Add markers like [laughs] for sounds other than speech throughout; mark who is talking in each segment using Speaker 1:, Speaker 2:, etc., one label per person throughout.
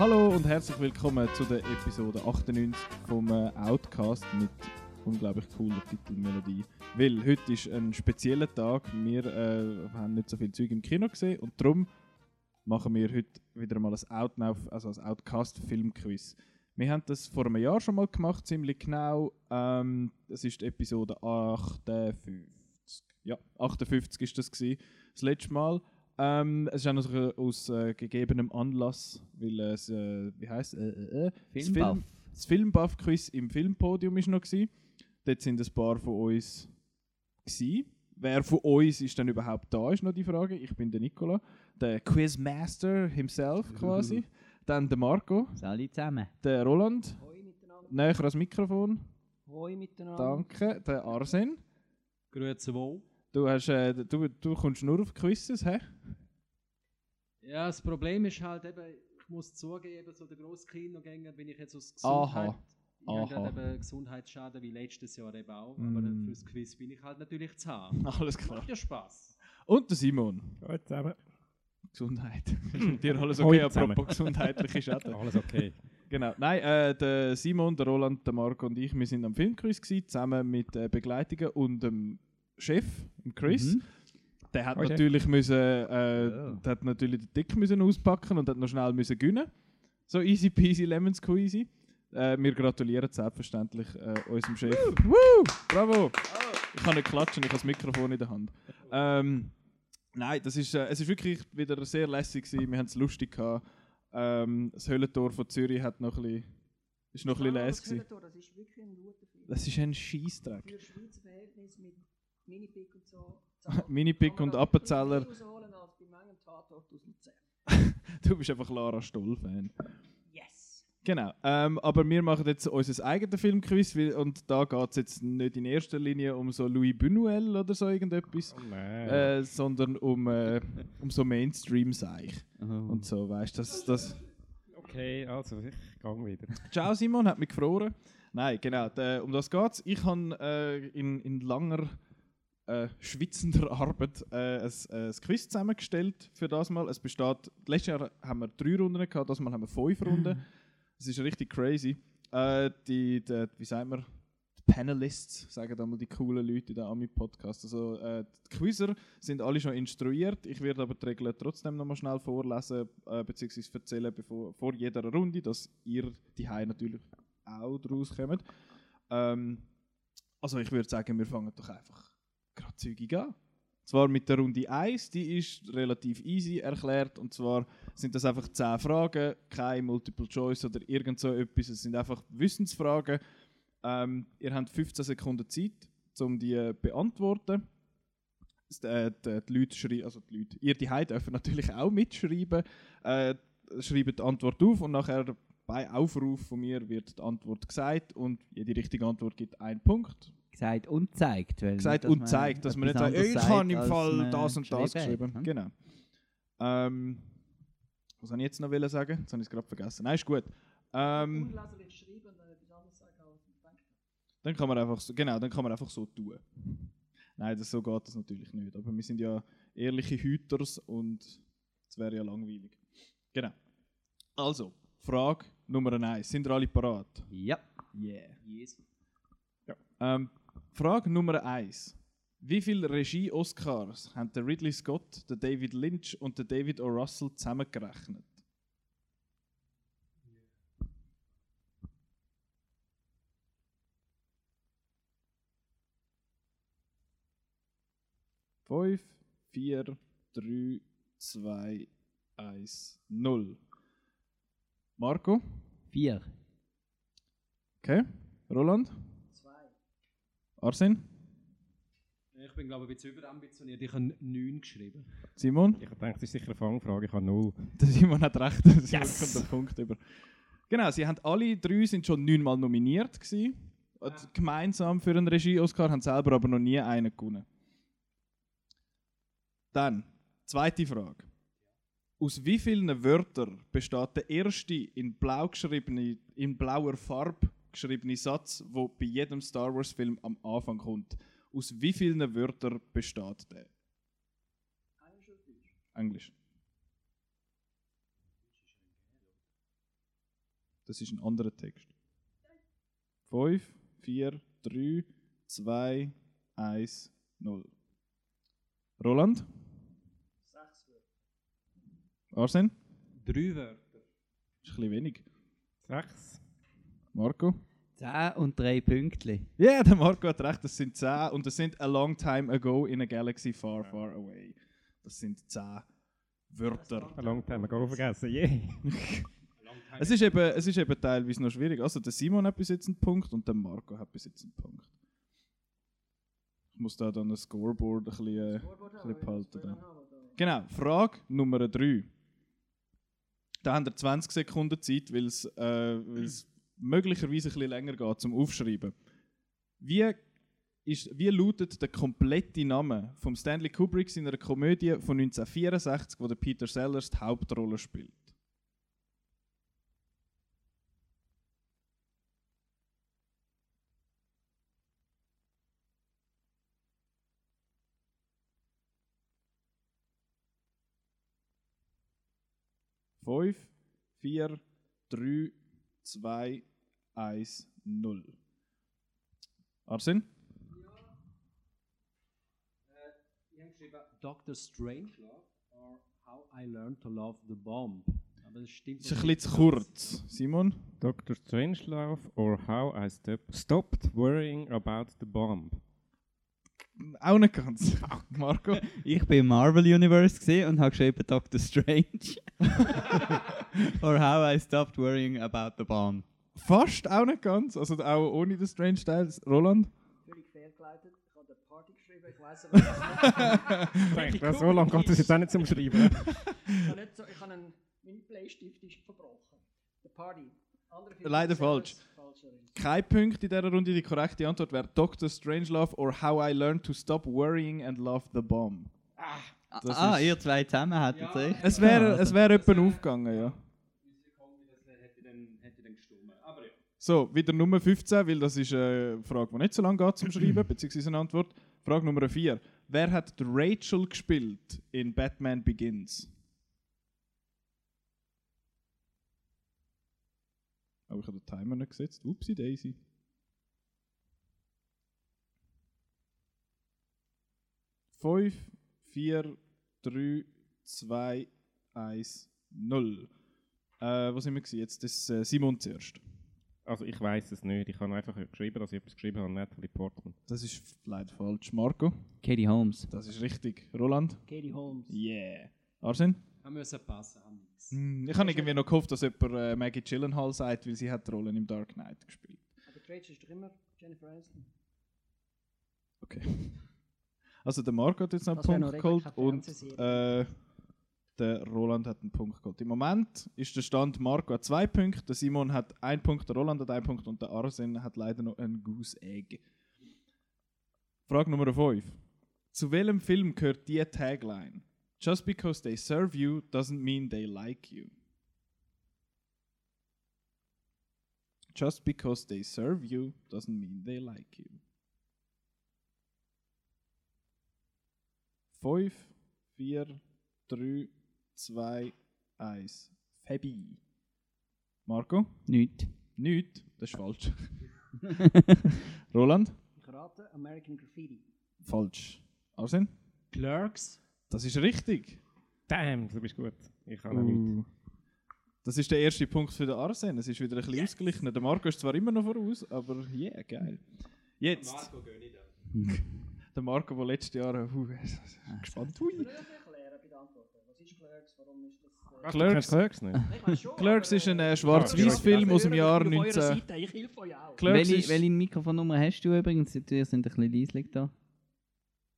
Speaker 1: Hallo und herzlich willkommen zu der Episode 98 vom äh, Outcast mit unglaublich cooler Titelmelodie. Weil heute ist ein spezieller Tag. Wir äh, haben nicht so viel Zeug im Kino gesehen und darum machen wir heute wieder mal ein Out also ein Outcast Filmquiz. Wir haben das vor einem Jahr schon mal gemacht, ziemlich genau. Ähm, das ist Episode 58. Ja, 58 ist das gewesen, das letzte Mal. Ähm, es ist auch noch aus äh, gegebenem Anlass, weil es, äh, wie heißt äh, äh, äh
Speaker 2: Filmbuff. Das, Film,
Speaker 1: das Filmbuff-Quiz im Filmpodium ist noch gewesen. Dort sind ein paar von uns gewesen. Wer von uns ist denn überhaupt da, ist noch die Frage. Ich bin der Nicola, der Quizmaster himself [laughs] quasi. Dann der Marco.
Speaker 2: Salut zusammen.
Speaker 1: Der Roland.
Speaker 3: Hoi miteinander.
Speaker 1: Näher ans Mikrofon.
Speaker 3: Hoi miteinander.
Speaker 1: Danke. Der Arsen.
Speaker 4: Grüezi wohl.
Speaker 1: Du, hast, äh, du, du kommst nur auf Quizzes, hä?
Speaker 4: Ja, das Problem ist halt eben, ich muss zugeben, so der grosse Kinogänger bin ich jetzt aus Gesundheit.
Speaker 1: Aha.
Speaker 4: Ich habe eben Gesundheitsschaden wie letztes Jahr eben auch, mm. aber fürs Quiz bin ich halt natürlich zu haben. [laughs]
Speaker 1: Alles klar.
Speaker 4: Macht ja Spaß.
Speaker 1: Und der Simon.
Speaker 5: Hallo zusammen.
Speaker 1: Gesundheit. [laughs] Dir alles [laughs] okay, apropos gesundheitliche Schäden.
Speaker 5: alles okay.
Speaker 1: Genau. Nein, äh, der Simon, der Roland, der Marco und ich, wir sind am Filmquiz gewesen, zusammen mit äh, Begleitungen und dem Chef, Chris. Mhm. Der hat okay. natürlich müssen, äh, ja. der hat natürlich den Dick müssen auspacken und hat noch schnell müssen gewinnen. So easy peasy lemon squeezy. Äh, wir gratulieren selbstverständlich äh, unserem Chef. Woo! Woo! Bravo! Oh. Ich kann nicht klatschen, ich habe das Mikrofon in der Hand. Ähm, nein, das ist, äh, es ist wirklich wieder sehr lässig gewesen. Wir haben es lustig gehabt. Ähm, das Höllentor von Zürich hat noch ein bisschen, ist noch ein bisschen
Speaker 3: das Höllentor, das ist wirklich ein guter Film.
Speaker 1: Das ist ein Scheissdreck.
Speaker 3: Für Schweizer Verhältnisse mit Minipick und so. [laughs]
Speaker 1: Minipick und Appenzeller. [laughs] du bist einfach Lara Stoll-Fan.
Speaker 3: Yes!
Speaker 1: Genau. Ähm, aber wir machen jetzt unser eigenes Filmquiz und da geht es jetzt nicht in erster Linie um so Louis Buñuel oder so irgendetwas,
Speaker 5: oh
Speaker 1: äh, sondern um, äh, um so Mainstream-Seich. Oh. Und so, weißt du, das, das...
Speaker 5: Okay, also ich gehe wieder.
Speaker 1: Ciao Simon, hat mich gefroren. Nein, genau, um das geht es. Ich habe äh, in, in langer äh, schwitzender [laughs] Arbeit äh, ein, äh, ein Quiz zusammengestellt für das Mal. Es besteht, letztes Jahr haben wir drei Runden gehabt, das Mal haben wir fünf Runden. [laughs] Es ist richtig crazy. Äh, die, die, wie sagt man, die Panelists, sagen da mal die coolen Leute in der Ami-Podcast. Also äh, die Quizzer sind alle schon instruiert. Ich werde aber die Regeln trotzdem noch mal schnell vorlesen äh, bzw. erzählen bevor, vor jeder Runde, dass ihr die natürlich auch draus kommt. Ähm, also ich würde sagen, wir fangen doch einfach gerade zügig an. Zwar mit der Runde 1, die ist relativ easy erklärt. Und zwar sind das einfach 10 Fragen, kein Multiple Choice oder irgend so etwas. Es sind einfach Wissensfragen. Ähm, ihr habt 15 Sekunden Zeit, um die zu beantworten. Äh, die, die, Leute schreiben, also die Leute, ihr die dürfen natürlich auch mitschreiben. Äh, schreiben die Antwort auf und nachher bei Aufruf von mir wird die Antwort gesagt und jede richtige Antwort gibt einen Punkt
Speaker 2: gesagt und zeigt.
Speaker 1: Weil gesagt und zeigt, dass man nicht sagt, ich habe im Fall das und das geschrieben. Hat, genau. Ähm, was soll ich jetzt noch sagen? Jetzt habe ich es gerade vergessen. Nein, ist gut. Ähm, dann kann man einfach so, genau, dann kann man einfach so tun. Nein, das, so geht das natürlich nicht. Aber wir sind ja ehrliche Hüters und es wäre ja langweilig. Genau. Also, Frage Nummer 1. Sind ihr alle parat?
Speaker 2: Ja.
Speaker 1: Yeah.
Speaker 2: Yes.
Speaker 1: Ja. Ähm, Frage Nummer 1. Wie viele Regie-Oscars haben der Ridley Scott, der David Lynch und der David O. Russell zusammengerechnet? Fünf, vier, drei, zwei, eins, null. Marco?
Speaker 2: Vier.
Speaker 1: Okay. Roland? Arsen?
Speaker 4: Ich bin glaube ich ein bisschen überambitioniert. Ich habe 9 geschrieben.
Speaker 1: Simon?
Speaker 5: Ich denke, das ist sicher eine Fangfrage, ich habe 0.
Speaker 1: Der Simon hat recht, Simon
Speaker 5: yes.
Speaker 1: kommt der Punkt über. Genau, sie haben alle drei sind schon neunmal nominiert gewesen. Ja. Gemeinsam für einen Regie-Oscar, haben selber aber noch nie einen gewonnen. Dann, zweite Frage. Aus wie vielen Wörtern besteht der erste in blau geschriebene, in blauer Farbe geschriebene Satz, wo bei jedem Star Wars Film am Anfang kommt. Aus wie vielen Wörtern besteht der?
Speaker 3: Englisch oder Deutsch?
Speaker 1: Englisch. Das ist ein anderer Text. 5, 4, 3, 2, 1, 0. Roland?
Speaker 3: Sechs Wörter.
Speaker 1: Arsen?
Speaker 4: Drei Wörter.
Speaker 1: Das ist ein bisschen wenig.
Speaker 5: Sechs.
Speaker 1: Marco?
Speaker 2: 10 und 3 Pünktchen.
Speaker 1: Ja, yeah, der Marco hat recht, das sind 10 und das sind a long time ago in a galaxy far, far away. Das sind 10 Wörter.
Speaker 5: A long time ago vergessen. Yeah. [laughs]
Speaker 1: Es ist, eben, es ist eben teilweise noch schwierig. Also der Simon hat bis jetzt einen Punkt und der Marco hat bis jetzt einen Punkt. Ich muss da dann ein Scoreboard ein bisschen, äh,
Speaker 3: Scoreboard
Speaker 1: ein bisschen behalten.
Speaker 3: das
Speaker 1: Da.
Speaker 3: Programm habe, da.
Speaker 1: Genau, Frage Nummer 3. Da haben wir 20 Sekunden Zeit, weil es äh, weil's möglicherweise ein bisschen länger geht zum Aufschreiben. Wie, ist, wie lautet der komplette Name von Stanley Kubrick in einer Komödie von 1964, wo der Peter Sellers die Hauptrolle spielt? Fünf, vier, drei, zwei, eins, null. Arsen?
Speaker 4: Ich habe geschrieben Dr. Strangelove or How I Learned to Love the Bomb. Aber das stimmt
Speaker 1: Das ist ein bisschen zu kurz. Simon?
Speaker 5: Dr. Strangelove or How I stop, Stopped Worrying About the Bomb.
Speaker 1: Auch nicht ganz. [laughs] Marco?
Speaker 2: Ich bin im Marvel Universe und habe geschrieben Doctor Strange. [laughs] Or how I stopped worrying about the bomb.
Speaker 1: Fast auch nicht ganz. Also auch ohne den Strange Style. Roland?
Speaker 3: Völlig fehlgeleitet. Ich habe eine Party geschrieben, ich weiß aber nicht.
Speaker 5: Ich denke, [laughs] so lange geht es jetzt auch nicht zum Schreiben.
Speaker 3: ich habe nicht so, ich habe einen, mein Bleistift ist verbrochen. The Party.
Speaker 1: Leider falsch. Kein Punkt in dieser Runde. Die korrekte Antwort wäre Dr. Strangelove or How I Learned to Stop Worrying and Love the Bomb. Das
Speaker 2: ah,
Speaker 1: ist-
Speaker 2: ihr zwei zusammen hättet
Speaker 4: Ja.
Speaker 2: recht.
Speaker 1: Es wäre es wär etwa aufgegangen, ja.
Speaker 4: Unsere Kombi, das hätte dann, hätte dann gestummen. Aber ja.
Speaker 1: So, wieder Nummer 15, weil das ist eine Frage, die nicht so lange geht zum Schreiben, [clears throat] beziehungsweise eine Antwort. Frage Nummer 4. Wer hat Rachel gespielt in Batman Begins? Oh, ich habe den Timer nicht gesetzt. Upsi Daisy. Fünf, vier, drei, zwei, eins, null. Äh, was sind wir? Jetzt ist äh, Simon zuerst.
Speaker 5: Also ich weiß es nicht. Ich habe einfach geschrieben, dass ich etwas geschrieben habe, Natalie Portman.
Speaker 1: Das ist leider falsch. Marco?
Speaker 2: Katie Holmes.
Speaker 1: Das ist richtig. Roland?
Speaker 3: Katie Holmes.
Speaker 1: Yeah. Arsen?
Speaker 4: Wir müssen passen, haben nichts.
Speaker 1: Hm, ich habe irgendwie noch gehofft, dass jemand äh, Maggie Gyllenhaal sagt, weil sie hat die Rolle im Dark Knight gespielt.
Speaker 3: Aber Rachel ist doch immer Jennifer Aniston.
Speaker 1: Okay. [laughs] Also der Marco hat jetzt noch einen
Speaker 3: Das
Speaker 1: Punkt
Speaker 3: noch
Speaker 1: geholt und äh, der Roland hat einen Punkt geholt. Im Moment ist der Stand Marco hat zwei Punkte, der Simon hat einen Punkt, der Roland hat einen Punkt und der Arsen hat leider noch ein Goose Egg. Frage Nummer 5. Zu welchem Film gehört die Tagline? Just because they serve you doesn't mean they like you. Just because they serve you doesn't mean they like you. 5, 4, 3, 2, 1. Fabi. Marco?
Speaker 2: Nicht.
Speaker 1: Nicht. Das ist falsch. [laughs] Roland?
Speaker 3: Ich rate American Graffiti.
Speaker 1: Falsch. Arsen?
Speaker 4: Clerks.
Speaker 1: Das ist richtig.
Speaker 5: Damn, du bist gut. Ich nichts.
Speaker 1: Uh. Das ist der erste Punkt für den Arsen. Es ist wieder ein bisschen ausgeglichen. Der Marco ist zwar immer noch voraus, aber yeah, geil. Jetzt,
Speaker 4: Marco gönne da. [laughs]
Speaker 1: der Marco, der letztes Jahr... Uh, [laughs] gespannt. Hui.
Speaker 3: will das erklären bei der Antwort. Was ist Clerks? Warum ist das... Äh,
Speaker 1: Clerks.
Speaker 5: Clerks nicht? [laughs]
Speaker 3: ich schon,
Speaker 1: Clerks ist ein
Speaker 3: äh,
Speaker 1: äh, Schwarz-Weiß-Film aus dem Jahr
Speaker 3: Ich bin auf eurer
Speaker 1: 19...
Speaker 3: Seite, Ich helfe euch auch.
Speaker 1: Clerks
Speaker 2: welche,
Speaker 1: ist-
Speaker 2: welche Mikrofonnummer hast du übrigens? Wir sind ein bisschen leislich da.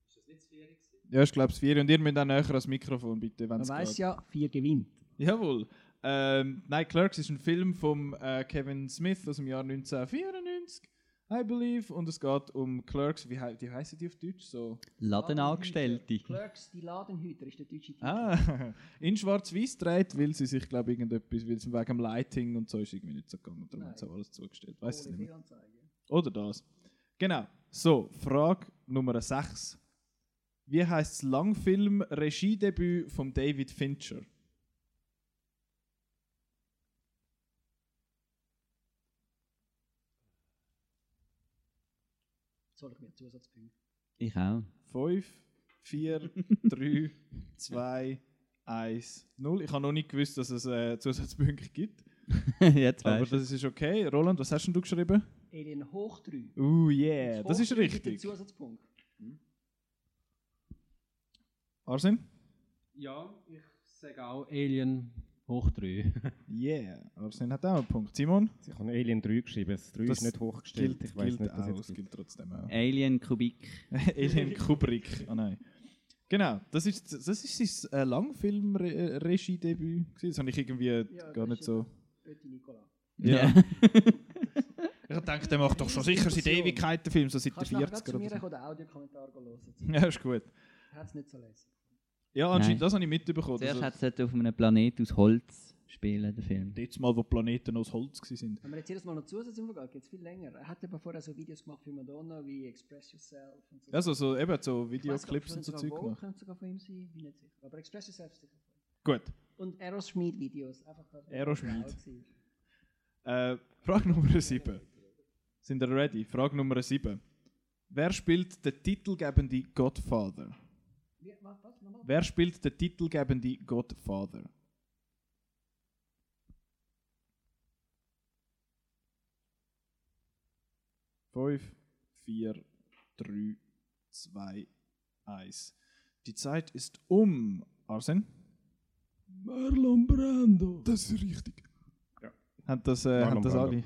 Speaker 4: Ist das nicht das Vieri gewesen?
Speaker 1: Ja, ich glaube es vier. Und ihr müsst auch näher ans Mikrofon, bitte, wenn
Speaker 3: Man
Speaker 1: es geht.
Speaker 3: ja, vier gewinnt.
Speaker 1: Jawohl. Ähm, nein, Clerks ist ein Film von äh, Kevin Smith aus dem Jahr 1994, I believe. Und es geht um Clerks, wie, hei- wie heißen die auf Deutsch? So.
Speaker 2: Ladenangestellte.
Speaker 3: Clerks, die Ladenhüter ist der deutsche Titel.
Speaker 1: Ah, [laughs] in Schwarz-Weiß dreht, weil sie sich, glaube ich, irgendetwas, weil es wegen dem Lighting und so ist irgendwie nicht so gegangen. Darum
Speaker 3: Nein.
Speaker 1: haben sie auch alles zugestellt. Weiß es nicht mehr.
Speaker 3: Fehlanzeige.
Speaker 1: Oder das. Genau. So, Frage Nummer 6. Wie heißt das Langfilm-Regiedebüt von David Fincher?
Speaker 3: Hole ich mir Zusatzpunkte.
Speaker 2: Ich auch.
Speaker 1: 5, 4, 3, 2, 1, 0. Ich habe noch nicht gewusst, dass es äh, Zusatzpunkte gibt. [laughs]
Speaker 2: Jetzt
Speaker 1: Aber das ist okay. Roland, was hast denn du geschrieben?
Speaker 3: Alien hoch 3.
Speaker 1: Uh, yeah, das ist richtig.
Speaker 3: Zusatzpunkt.
Speaker 1: Arsen?
Speaker 4: Ja, ich sage auch Alien hoch 3. [laughs]
Speaker 1: Yeah, Arsen hat auch einen Punkt. Simon?
Speaker 5: Ich habe Alien 3 geschrieben. Das 3
Speaker 1: Das
Speaker 5: ist nicht hochgestellt.
Speaker 1: Gilt,
Speaker 5: ich weiß
Speaker 1: gilt
Speaker 5: nicht, was
Speaker 1: auch.
Speaker 5: jetzt
Speaker 1: gilt trotzdem auch.
Speaker 2: Alien Kubik. [laughs]
Speaker 1: Alien Kubrick. Oh nein. Genau, das ist, das ist sein äh, Langfilm-Regiedebüt. Das habe ich irgendwie
Speaker 3: Ja,
Speaker 1: gar nicht so.
Speaker 3: Petit Nicolas.
Speaker 1: Ja. [laughs] Ich dachte, der macht doch schon sicher seit. Ewigkeiten Film, so seit den
Speaker 3: Kannst du nachher grad
Speaker 1: 40er
Speaker 3: zu mir
Speaker 1: oder so.
Speaker 3: kommen, den Audiokommentar hören?
Speaker 1: Ja, ist gut.
Speaker 3: Hat es nicht so lesen.
Speaker 1: Ja, anscheinend,
Speaker 2: Nein.
Speaker 1: das habe ich mitbekommen.
Speaker 2: Zuerst
Speaker 1: Also,
Speaker 2: hat es auf einem Planet aus Holz spielen, der Film.
Speaker 1: Jetzt mal, wo Planeten aus Holz waren.
Speaker 3: Wenn wir jetzt jedes Mal noch Zusatzinfo gehen, geht es viel länger. Er hat eben vorher so Videos gemacht für Madonna, wie Express Yourself und so.
Speaker 1: Also so, eben so Videoclips und so Zeug
Speaker 3: sogar
Speaker 1: gemacht.
Speaker 3: Könnte sogar von ihm sein, bin nicht sicher. Aber Express Yourself sicher.
Speaker 1: Gut.
Speaker 3: Und Aerosmith-Videos.
Speaker 1: Aerosmith. Äh, Frage Nummer 7. Sind ihr ready? Frage Nummer 7. Wer spielt den titelgebende Godfather?
Speaker 3: Wie, was, was, nochmal?
Speaker 1: Wer spielt den titelgebende Godfather? Fünf, vier, drei, zwei, eins. Die Zeit ist um. Arsen? Marlon Brando. Das ist richtig.
Speaker 5: Ja.
Speaker 1: Haben das, äh,
Speaker 5: Marlon
Speaker 1: haben das
Speaker 5: Brando.
Speaker 1: alle?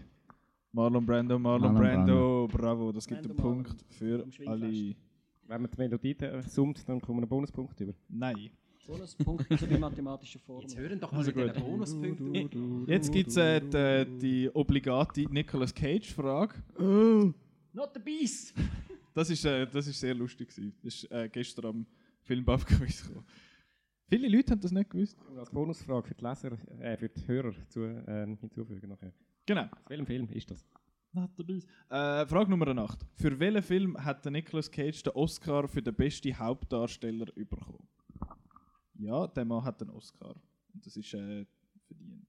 Speaker 1: Marlon Brando, Marlon,
Speaker 2: Marlon
Speaker 1: Brando. Bravo, das gibt
Speaker 3: Brando
Speaker 1: einen
Speaker 3: Marlon.
Speaker 1: Punkt für
Speaker 3: Am Schwingfest.
Speaker 1: alle.
Speaker 5: Wenn man die Melodie summt, dann kommen wir einen Bonuspunkt über.
Speaker 1: Nein.
Speaker 3: Bonuspunkt also bei mathematischen Formeln.
Speaker 4: Jetzt hören doch mal
Speaker 1: Also
Speaker 4: Bonuspunkten auf.
Speaker 1: Jetzt gibt es äh, die, die obligate Nicolas Cage-Frage.
Speaker 3: Not the Beast!
Speaker 1: Das ist, äh, das ist sehr lustig. Gewesen. Das ist äh, gestern am Filmbuff-Quiz gekommen. Viele Leute haben das nicht gewusst.
Speaker 5: Als Bonusfrage für die Leser, äh, für die Hörer zu, ähm, hinzufügen nachher.
Speaker 1: Genau.
Speaker 5: Aus welchem Film ist das?
Speaker 1: Äh, Frage Nummer 8. Für welchen Film hat der Nicolas Cage den Oscar für den besten Hauptdarsteller bekommen? Ja, der Mann hat den Oscar. Und das ist äh, verdient,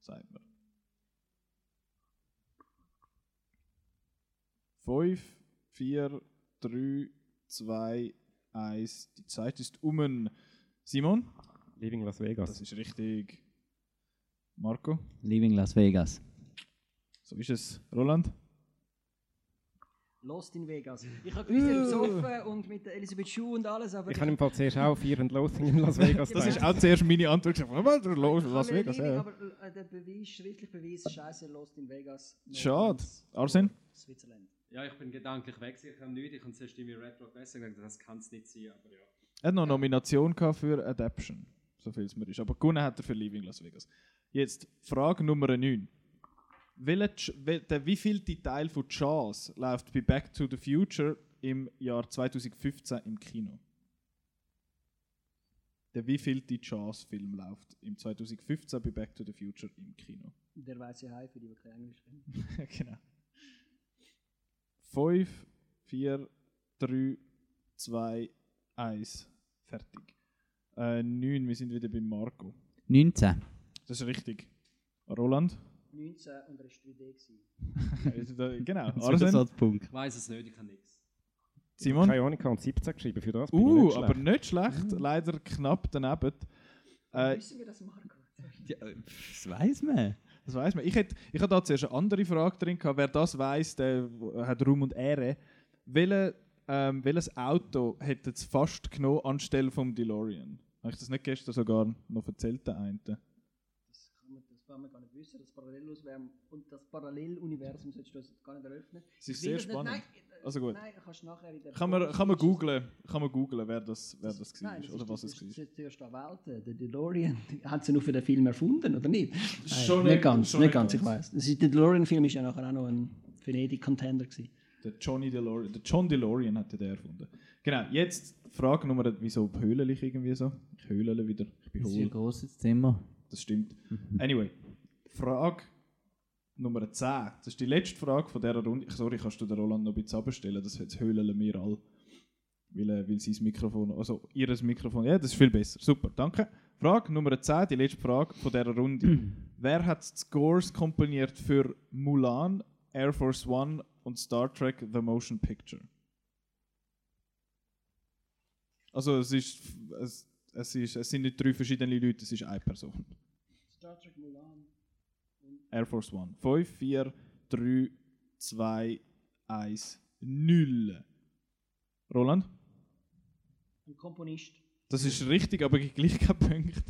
Speaker 1: sagt man. 5, 4, 3, 2, 1. Die Zeit ist um. Simon?
Speaker 5: Living Las Vegas.
Speaker 1: Das ist richtig. Marco?
Speaker 2: Leaving Las Vegas.
Speaker 1: So ist es. Roland?
Speaker 3: Lost in Vegas. Ich habe gewusst, ihr besoffen und mit Elisabeth Schuh und alles, aber
Speaker 5: ich habe im Fall zuerst auch Fear and Loathing in Las [laughs] Vegas
Speaker 1: Das ist
Speaker 5: gedacht.
Speaker 1: auch zuerst meine Antwort. Ich Las
Speaker 3: habe eine
Speaker 1: Vegas, ja.
Speaker 3: Aber äh, der Beweis, schriftlich Beweis, scheiße, Lost in Vegas.
Speaker 1: Schade.
Speaker 3: thanks.
Speaker 1: Arsen?
Speaker 3: Switzerland.
Speaker 4: Ja, ich bin gedanklich weg. Ich habe nichts. Ich habe zuerst irgendwie Red Rock besser gesagt. Das kann es nicht sein, aber ja.
Speaker 1: Er hat noch eine Nomination gehabt für Adaption, so viel es mir ist. Aber gewonnen hat er für Leaving Las Vegas. Jetzt Frage Nummer 9. Ch- wel- der wievielte Teil von Jaws läuft bei Back to the Future im Jahr 2015 im Kino? Der wievielte Jaws-Film läuft im 2015 bei Back to the Future im Kino?
Speaker 3: Der weiße Hai, für die, die kein Englisch kennen. [laughs]
Speaker 1: genau. 5, 4, 3, 2, 1. Fertig. Äh, 9, wir sind wieder bei Marco.
Speaker 2: 19.
Speaker 1: Das ist richtig. Roland?
Speaker 3: 19 und er war 3D. gewesen. [laughs]
Speaker 1: Also genau.
Speaker 2: Das ist
Speaker 1: Arsen?
Speaker 2: Punkt.
Speaker 4: Ich weiß es nicht, ich habe nichts.
Speaker 1: Simon?
Speaker 5: Keine Ahnung, ich habe 17 geschrieben. Für das bin ich
Speaker 1: Uh,
Speaker 5: nicht
Speaker 1: aber nicht schlecht. Leider knapp daneben. Äh,
Speaker 3: Wissen wir das, Marco?
Speaker 2: Ja, das weiß man.
Speaker 1: das weiß man. Ich hätte ich da zuerst eine andere Frage drin gehabt. Wer das weiß, der hat Ruhm und Ehre. Welche, ähm, welches Auto hätte es fast genommen anstelle vom DeLorean? Habe ich das nicht gestern sogar noch erzählt, der eine?
Speaker 3: Das kann man, das kann man gar nicht wissen. Das Paralleluniversum und das Paralleluniversum solltest du uns gar nicht eröffnen.
Speaker 1: Es ist sehr
Speaker 3: das nicht-
Speaker 1: spannend.
Speaker 3: Nein, äh,
Speaker 1: Also gut.
Speaker 3: Nein, kannst du nachher in der
Speaker 1: Kann man, kann man googlen, kann man googlen, wer das, wer das
Speaker 3: Nein,
Speaker 1: war
Speaker 3: das
Speaker 1: oder
Speaker 3: ist,
Speaker 1: was
Speaker 3: das
Speaker 1: es
Speaker 3: ist
Speaker 1: war.
Speaker 3: das erste Welt. Der DeLorean, [laughs] hat sie nur für den Film erfunden, oder nicht?
Speaker 1: Schon
Speaker 3: nicht
Speaker 1: nicht-
Speaker 3: ganz,
Speaker 1: schon
Speaker 3: nicht ganz, ich weiß. Das ist- Der DeLorean-Film ist ja nachher auch noch ein Venedig-Contender gewesen.
Speaker 1: Der Johnny DeLorean, der John DeLorean hat der erfunden. Genau, jetzt Frage Nummer, wieso höhle ich irgendwie so? Ich höhle wieder, ich bin
Speaker 2: Das ist ein
Speaker 1: hohl.
Speaker 2: grosses Zimmer.
Speaker 1: Das stimmt. Anyway, Frage Nummer 10. Das ist die letzte Frage von dieser Runde. Sorry, kannst du den Roland noch ein bisschen abstellen? Das jetzt höhlen wir alle. Weil, äh, weil sein Mikrofon, also ihres Mikrofon, ja, das ist viel besser. Super, danke. Frage Nummer 10, die letzte Frage von dieser Runde. [clears throat] Wer hat die Scores komponiert für Mulan, Air Force One und Star Trek The Motion Picture. Also es ist, es, es ist, es sind nicht drei verschiedene Leute, es ist eine Person.
Speaker 3: Star Trek Mulan.
Speaker 1: Air Force One. 5, 4, 3, 2, 1, 0. Roland?
Speaker 3: Ein Komponist.
Speaker 1: Das ist richtig, aber gleich keinen Punkt.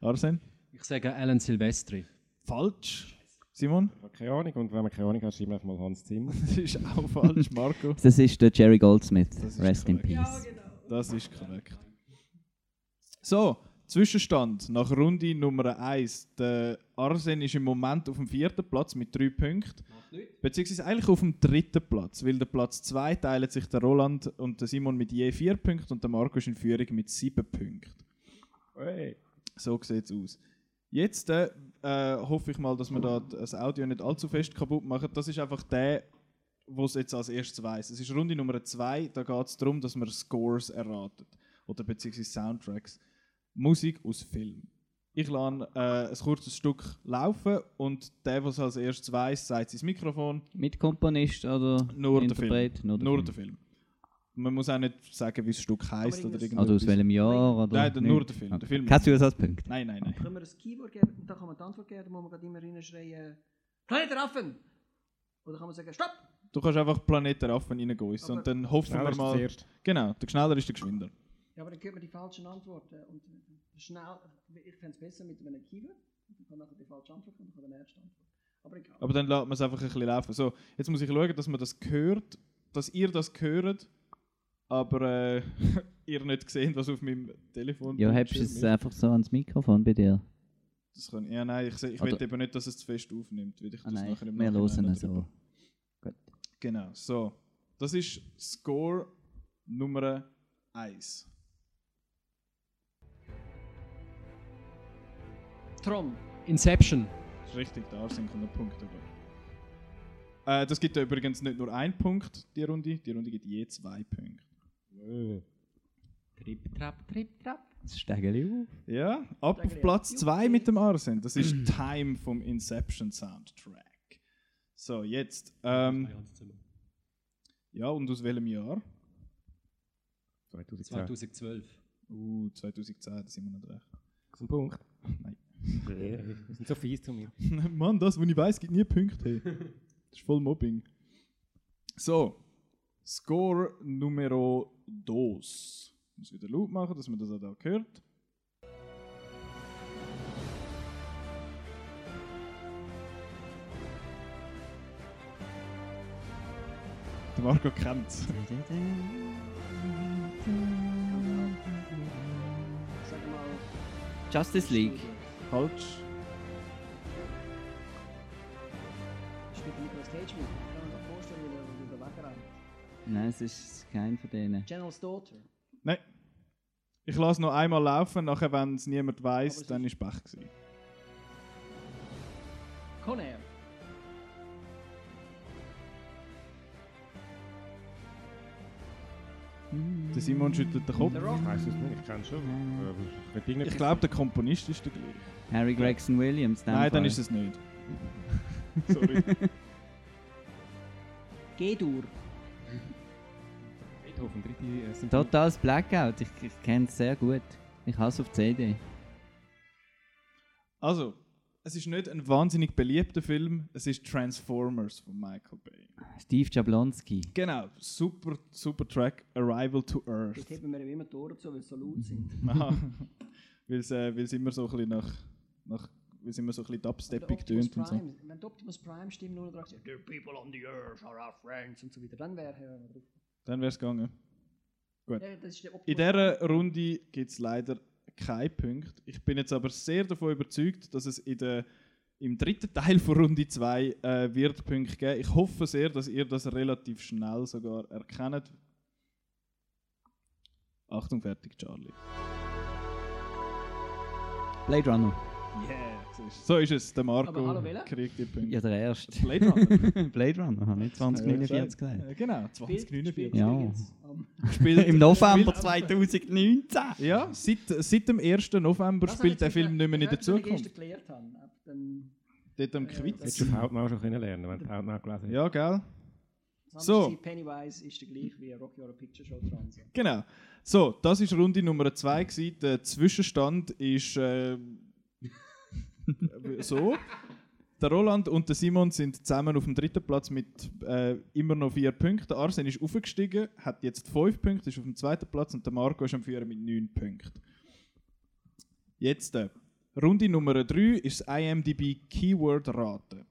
Speaker 1: Arsen?
Speaker 4: Ich sage Alan Silvestri.
Speaker 1: Falsch. Simon?
Speaker 5: Ich habe keine Ahnung. Und wenn man keine Ahnung hat, schreibt man einfach mal Hans Zimmer. [laughs]
Speaker 1: Das ist auch falsch, Marco. [laughs]
Speaker 2: Das ist der Jerry Goldsmith. Rest in
Speaker 1: korrekt.
Speaker 2: peace.
Speaker 3: genau.
Speaker 1: Das ist korrekt. So, Zwischenstand nach Runde Nummer 1. Der Arsen ist im Moment auf dem vierten Platz mit drei Punkten. Beziehungsweise eigentlich auf dem dritten Platz, weil der Platz 2 teilen sich der Roland und der Simon mit je vier Punkten und der Marco ist in Führung mit sieben Punkten.
Speaker 5: Hey.
Speaker 1: So sieht es aus. Jetzt äh, äh, hoffe ich mal, dass wir da das Audio nicht allzu fest kaputt machen. Das ist einfach der, wo es jetzt als erstes weiß. Es ist Runde Nummer 2, da geht es darum, dass man Scores erratet. Oder beziehungsweise Soundtracks. Musik aus Film. Ich lasse äh, ein kurzes Stück laufen und der, der es als erstes weiß, sagt sein Mikrofon.
Speaker 2: Mitkomponist oder
Speaker 1: Nur der
Speaker 2: Interpret?
Speaker 1: Film.
Speaker 2: Nur der
Speaker 1: Nur
Speaker 2: Film.
Speaker 1: der Film. Man muss auch nicht sagen, wie das Stück heisst oder
Speaker 3: irgendwas-.
Speaker 2: Oder aus welchem Jahr? Oder
Speaker 1: Nein, der- nur
Speaker 2: nicht?
Speaker 1: der Film.
Speaker 2: Okay.
Speaker 1: Der Film.
Speaker 2: Kein Zusatzpunkt.
Speaker 1: Nein, nein, nein.
Speaker 3: Können wir ein Keyword geben und da kann man die Antwort geben, da muss man gerade immer reinschreien, Planet der Affen! Oder kann man sagen, Stopp!
Speaker 1: Du kannst einfach Planet der Affen reingehen und dann hoffen wir mal. Genau, der schneller ist der geschwinder.
Speaker 3: Ja, aber dann hört man die falschen Antworten. Und schnell, ich fände es besser mit einem Keyword. Dann kann nachher die falsche Antwort und dann kann der erste Antwort. Aber egal.
Speaker 1: Aber dann lässt man es einfach ein bisschen laufen. So, jetzt muss ich schauen, dass man das hört, dass ihr das hört, aber äh, [laughs] ihr nicht seht, was auf meinem Telefon
Speaker 2: Ja, hättest du es einfach so ans Mikrofon bei dir?
Speaker 1: Das kann, ja, nein, ich, ich will eben nicht, dass es zu fest aufnimmt, weil ich
Speaker 2: Ah,
Speaker 1: das
Speaker 2: nein,
Speaker 1: nachher im
Speaker 2: wir hören es so.
Speaker 1: Genau, so. Das ist Score Nummer 1.
Speaker 3: Tron.
Speaker 4: Inception.
Speaker 1: Das ist richtig, da sind noch Punkte. Äh, das gibt ja übrigens nicht nur einen Punkt, die Runde. Die Runde gibt je zwei Punkte.
Speaker 4: Trip, Trap, Trip, Trap.
Speaker 2: Das Stegeli auf.
Speaker 1: Ja, ab auf Platz
Speaker 3: Juppie.
Speaker 1: 2 mit dem Arsen. Das ist Time vom Inception Soundtrack. So, jetzt. Ähm, ja, und aus welchem Jahr?
Speaker 5: 2010.
Speaker 4: 2012.
Speaker 1: Uh, 2010, da sind wir nicht recht.
Speaker 5: Das ist ein Punkt.
Speaker 1: Nein.
Speaker 5: Die sind so fies zu mir. [laughs]
Speaker 1: Mann, das, was ich weiß, gibt nie Punkte. Hey. Das ist voll Mobbing. So, Score Numero 2. Ich muss wieder laut machen, dass man das auch da hört. Der Marco kennt es. [laughs]
Speaker 3: Sag mal.
Speaker 2: Justice League.
Speaker 1: Falsch.
Speaker 3: Spielt Nicolas Cage mit. Ich kann mir doch vorstellen, wie er wie er wegrennt.
Speaker 2: Nein, es ist kein von denen.
Speaker 3: General's Daughter.
Speaker 1: Nein. Ich lasse noch einmal laufen, nachher, wenn es niemand weiß,
Speaker 3: es
Speaker 1: dann ist Pech gewesen.
Speaker 3: Conair.
Speaker 1: Der Simon schüttelt den Kopf.
Speaker 5: Ich weiß es nicht, ich kenne es schon. Äh, aber ich
Speaker 1: Ich glaube, der Komponist ist der gleiche.
Speaker 2: Harry Gregson Williams.
Speaker 1: Nein, dann
Speaker 2: Fall.
Speaker 1: ist es nicht. [laughs] [laughs] Sorry.
Speaker 3: G-Dur.
Speaker 5: Beethoven, dritte äh, Symphonie.
Speaker 2: Totales Blackout. Ich, ich kenne es sehr gut. Ich hasse auf CD.
Speaker 1: Also, es ist nicht ein wahnsinnig beliebter Film, es ist Transformers von Michael Bay.
Speaker 2: Steve Jablonski.
Speaker 1: Genau, super, super Track, Arrival to Earth.
Speaker 3: Dort heben wir eben immer die Ohren zu, weil sie so laut sind. [laughs]
Speaker 1: Weil es äh, immer so ein bisschen nach, nach weil's immer so ein bisschen
Speaker 3: Der
Speaker 1: dubsteppig
Speaker 3: Optimus
Speaker 1: tönt und so.
Speaker 3: Prime, wenn die Optimus Prime Stimme nur noch sagt, The people on the earth are our friends und so weiter, dann wäre er drauf.
Speaker 1: Dann wäre es gegangen.
Speaker 3: Ja, das ist der
Speaker 1: In dieser Runde gibt es leider keinen Punkt. Ich bin jetzt aber sehr davon überzeugt, dass es in der, im dritten Teil von Runde 2 äh, wird Punkte geben. Ich hoffe sehr, dass ihr das relativ schnell sogar erkennt. Achtung, fertig, Charlie.
Speaker 2: Blade Runner.
Speaker 1: Yeah, so ist, es. Der Marco
Speaker 3: Aber hallo, welcher?
Speaker 1: kriegt die Punkte.
Speaker 2: Ja, der erste.
Speaker 1: Blade Runner. [laughs]
Speaker 2: Blade Runner, habe ich 2049 gesagt.
Speaker 1: Äh, genau,
Speaker 3: Spielt-
Speaker 1: 2049.
Speaker 3: spielt
Speaker 2: Ja. [laughs]
Speaker 1: Spielt-
Speaker 2: Im November
Speaker 1: spielt-
Speaker 2: 2019.
Speaker 1: Ja, seit, seit dem 1. November
Speaker 3: Das
Speaker 1: spielt der
Speaker 3: ich
Speaker 1: Film nicht mehr in der
Speaker 3: ich
Speaker 1: Zukunft.
Speaker 3: gestern gelernt habe. Ab dem
Speaker 1: Dort am
Speaker 3: Äh,
Speaker 1: Quiz.
Speaker 3: das-
Speaker 5: Hättest du auf Hautnau schon können lernen, wenn du Hautnau gelesen hast.
Speaker 1: Ja, gell? So.
Speaker 3: Pennywise ist der gleiche wie Rocky Horror Picture Show Trans.
Speaker 1: Genau. So, das war Runde Nummer 2. Der Zwischenstand ist äh, so. Der Roland und der Simon sind zusammen auf dem dritten Platz mit äh, immer noch vier Punkten. Der Arsen ist aufgestiegen, hat jetzt fünf Punkte, ist auf dem zweiten Platz und der Marco ist am Führen mit neun Punkten. Jetzt äh, Runde Nummer 3 ist das IMDb Keyword Raten.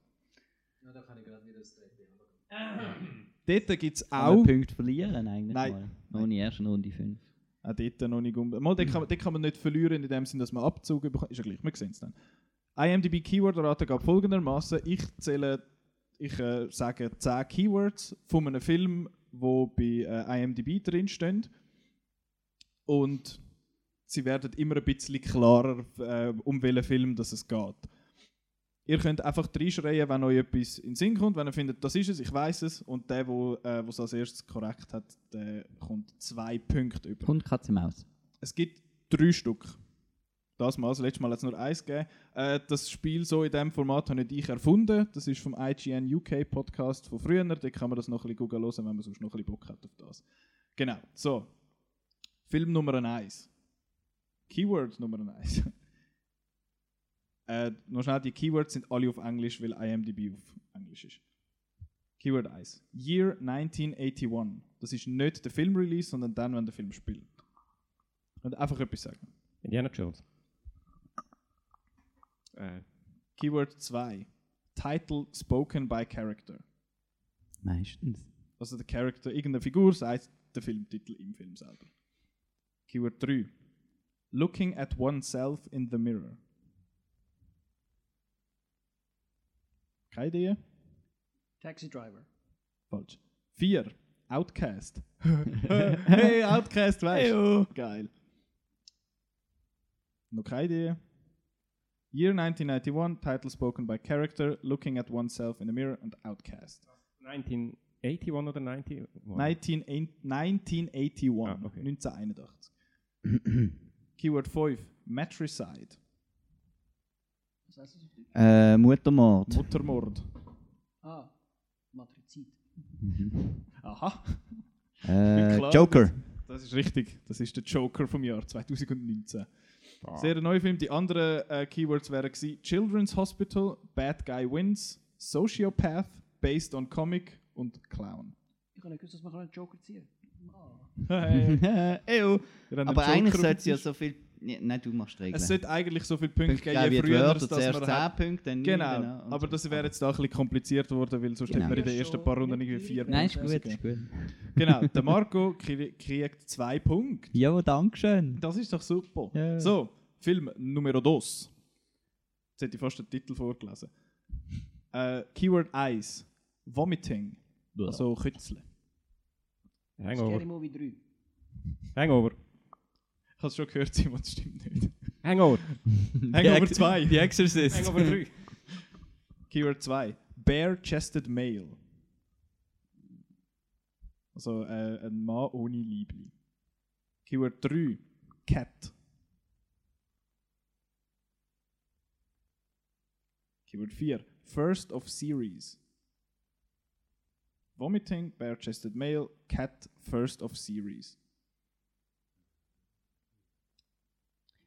Speaker 4: Ja, da kann ich gerade wieder das dritte haben.
Speaker 1: Dort gibt es
Speaker 2: Kann
Speaker 1: auch.
Speaker 2: man Punkte verlieren eigentlich
Speaker 1: Nein.
Speaker 2: mal. Noch nie erst Runde 5.
Speaker 1: Auch dort noch nicht um. Mal, den, kann, man- den kann man nicht verlieren, in dem Sinne, dass man Abzug bekommt. Ist ja gleich, wir sehen es dann. IMDb Keyword-Rate geht folgendermaßen: Ich zähle, ich äh, sage 10 Keywords von einem Film, wo bei äh, IMDb drinstehen. Und sie werden immer ein bisschen klarer, äh, um welchen Film das es geht. Ihr könnt einfach reinschreien, wenn euch etwas in den Sinn kommt, wenn ihr findet, das ist es, ich weiß es, und der, der äh, es als erstes korrekt hat, der kommt zwei Punkte über.
Speaker 2: Kommt Katze Maus.
Speaker 1: Es gibt drei Stück. Das mal, das letzte Mal hat es nur eins gegeben. Äh, das Spiel so in diesem Format habe ich erfunden. Das ist vom IGN UK Podcast von früher. Da kann man das noch ein bisschen googeln wenn man sonst noch ein bisschen Bock hat auf das. Genau, so. Film Nummer 1. Keyword Nummer 1. [laughs] äh, noch schnell, die Keywords sind alle auf Englisch, weil IMDb auf Englisch ist. Keyword 1. Year 1981. Das ist nicht der Filmrelease, sondern dann, wenn der Film spielt. Und einfach etwas sagen.
Speaker 5: Indiana Jones. Äh,
Speaker 1: Keyword 2. Title spoken by character.
Speaker 2: Meistens.
Speaker 1: Also der Character, irgendeine Figur sagt der Filmtitel im Film selber. Keyword 3. Looking at oneself in the mirror. Keine Idee?
Speaker 3: Taxi Driver.
Speaker 1: Falsch. 4. Outcast. [laughs] [laughs] hey, Outcast, weißt du? Geil. Noch keine Idee. Year 1991, title spoken by character, looking at oneself in the mirror und Outcast.
Speaker 5: 1981 oder 90?
Speaker 1: 19, 1981,
Speaker 5: Ah, okay.
Speaker 1: 1981. [clears throat] Keyword 5, Matricide,
Speaker 3: Was heißt das?
Speaker 2: Äh, Muttermord.
Speaker 1: Muttermord.
Speaker 3: Ah, Matrizid.
Speaker 1: Aha,
Speaker 2: Äh. [laughs] Joker.
Speaker 1: das ist richtig. Das ist der Joker vom Jahr 2019.
Speaker 5: Ah.
Speaker 1: Sehr neuer Film. Die anderen äh, Keywords wären gewesen, Children's Hospital, Bad Guy Wins, Sociopath, Based on Comic und Clown.
Speaker 3: Ich habe nicht gewusst, dass man einen Joker ziehen kann.
Speaker 1: Hey, [laughs]
Speaker 2: Ew.
Speaker 1: einen
Speaker 2: Aber
Speaker 1: Joker
Speaker 2: eigentlich sollte es ja so viel. Nein, du machst Regeln.
Speaker 1: Es sollte eigentlich so viele Punkte
Speaker 2: Punkte
Speaker 1: geben, je früher,
Speaker 2: Wörter.
Speaker 1: dass
Speaker 2: Zuerst
Speaker 1: man
Speaker 2: 10
Speaker 1: hat.
Speaker 2: Punkte, dann 9.
Speaker 1: Genau,
Speaker 2: und
Speaker 1: aber das
Speaker 2: so.
Speaker 1: wäre jetzt da ein bisschen kompliziert worden, weil sonst
Speaker 2: Genau.
Speaker 1: hätten wir in den ersten paar Runden irgendwie vier
Speaker 2: Nein, ist
Speaker 1: Punkte
Speaker 2: gut, ist gut.
Speaker 1: Genau, der Marco krie- kriegt zwei Punkte. [laughs]
Speaker 2: Ja, danke schön.
Speaker 1: Das ist doch super.
Speaker 2: Ja.
Speaker 1: So, Film Numero dos. Jetzt hätte ich fast den Titel vorgelesen. Äh, Keyword 1. Vomiting. Also Kützle.
Speaker 3: Scary
Speaker 5: Hangover.
Speaker 3: Movie 3.
Speaker 5: Hangover.
Speaker 1: Ich habe es schon gehört, Simon, das stimmt nicht.
Speaker 5: Hangover. [laughs]
Speaker 1: Hangover 2.
Speaker 2: The Exorcist.
Speaker 5: Hangover 3.
Speaker 1: Keyword 2. Bare-chested male. Also äh, ein Mann ohne Liebli. Keyword 3. Cat. Keyword 4. First of series. Vomiting, bare-chested male, cat, first of series.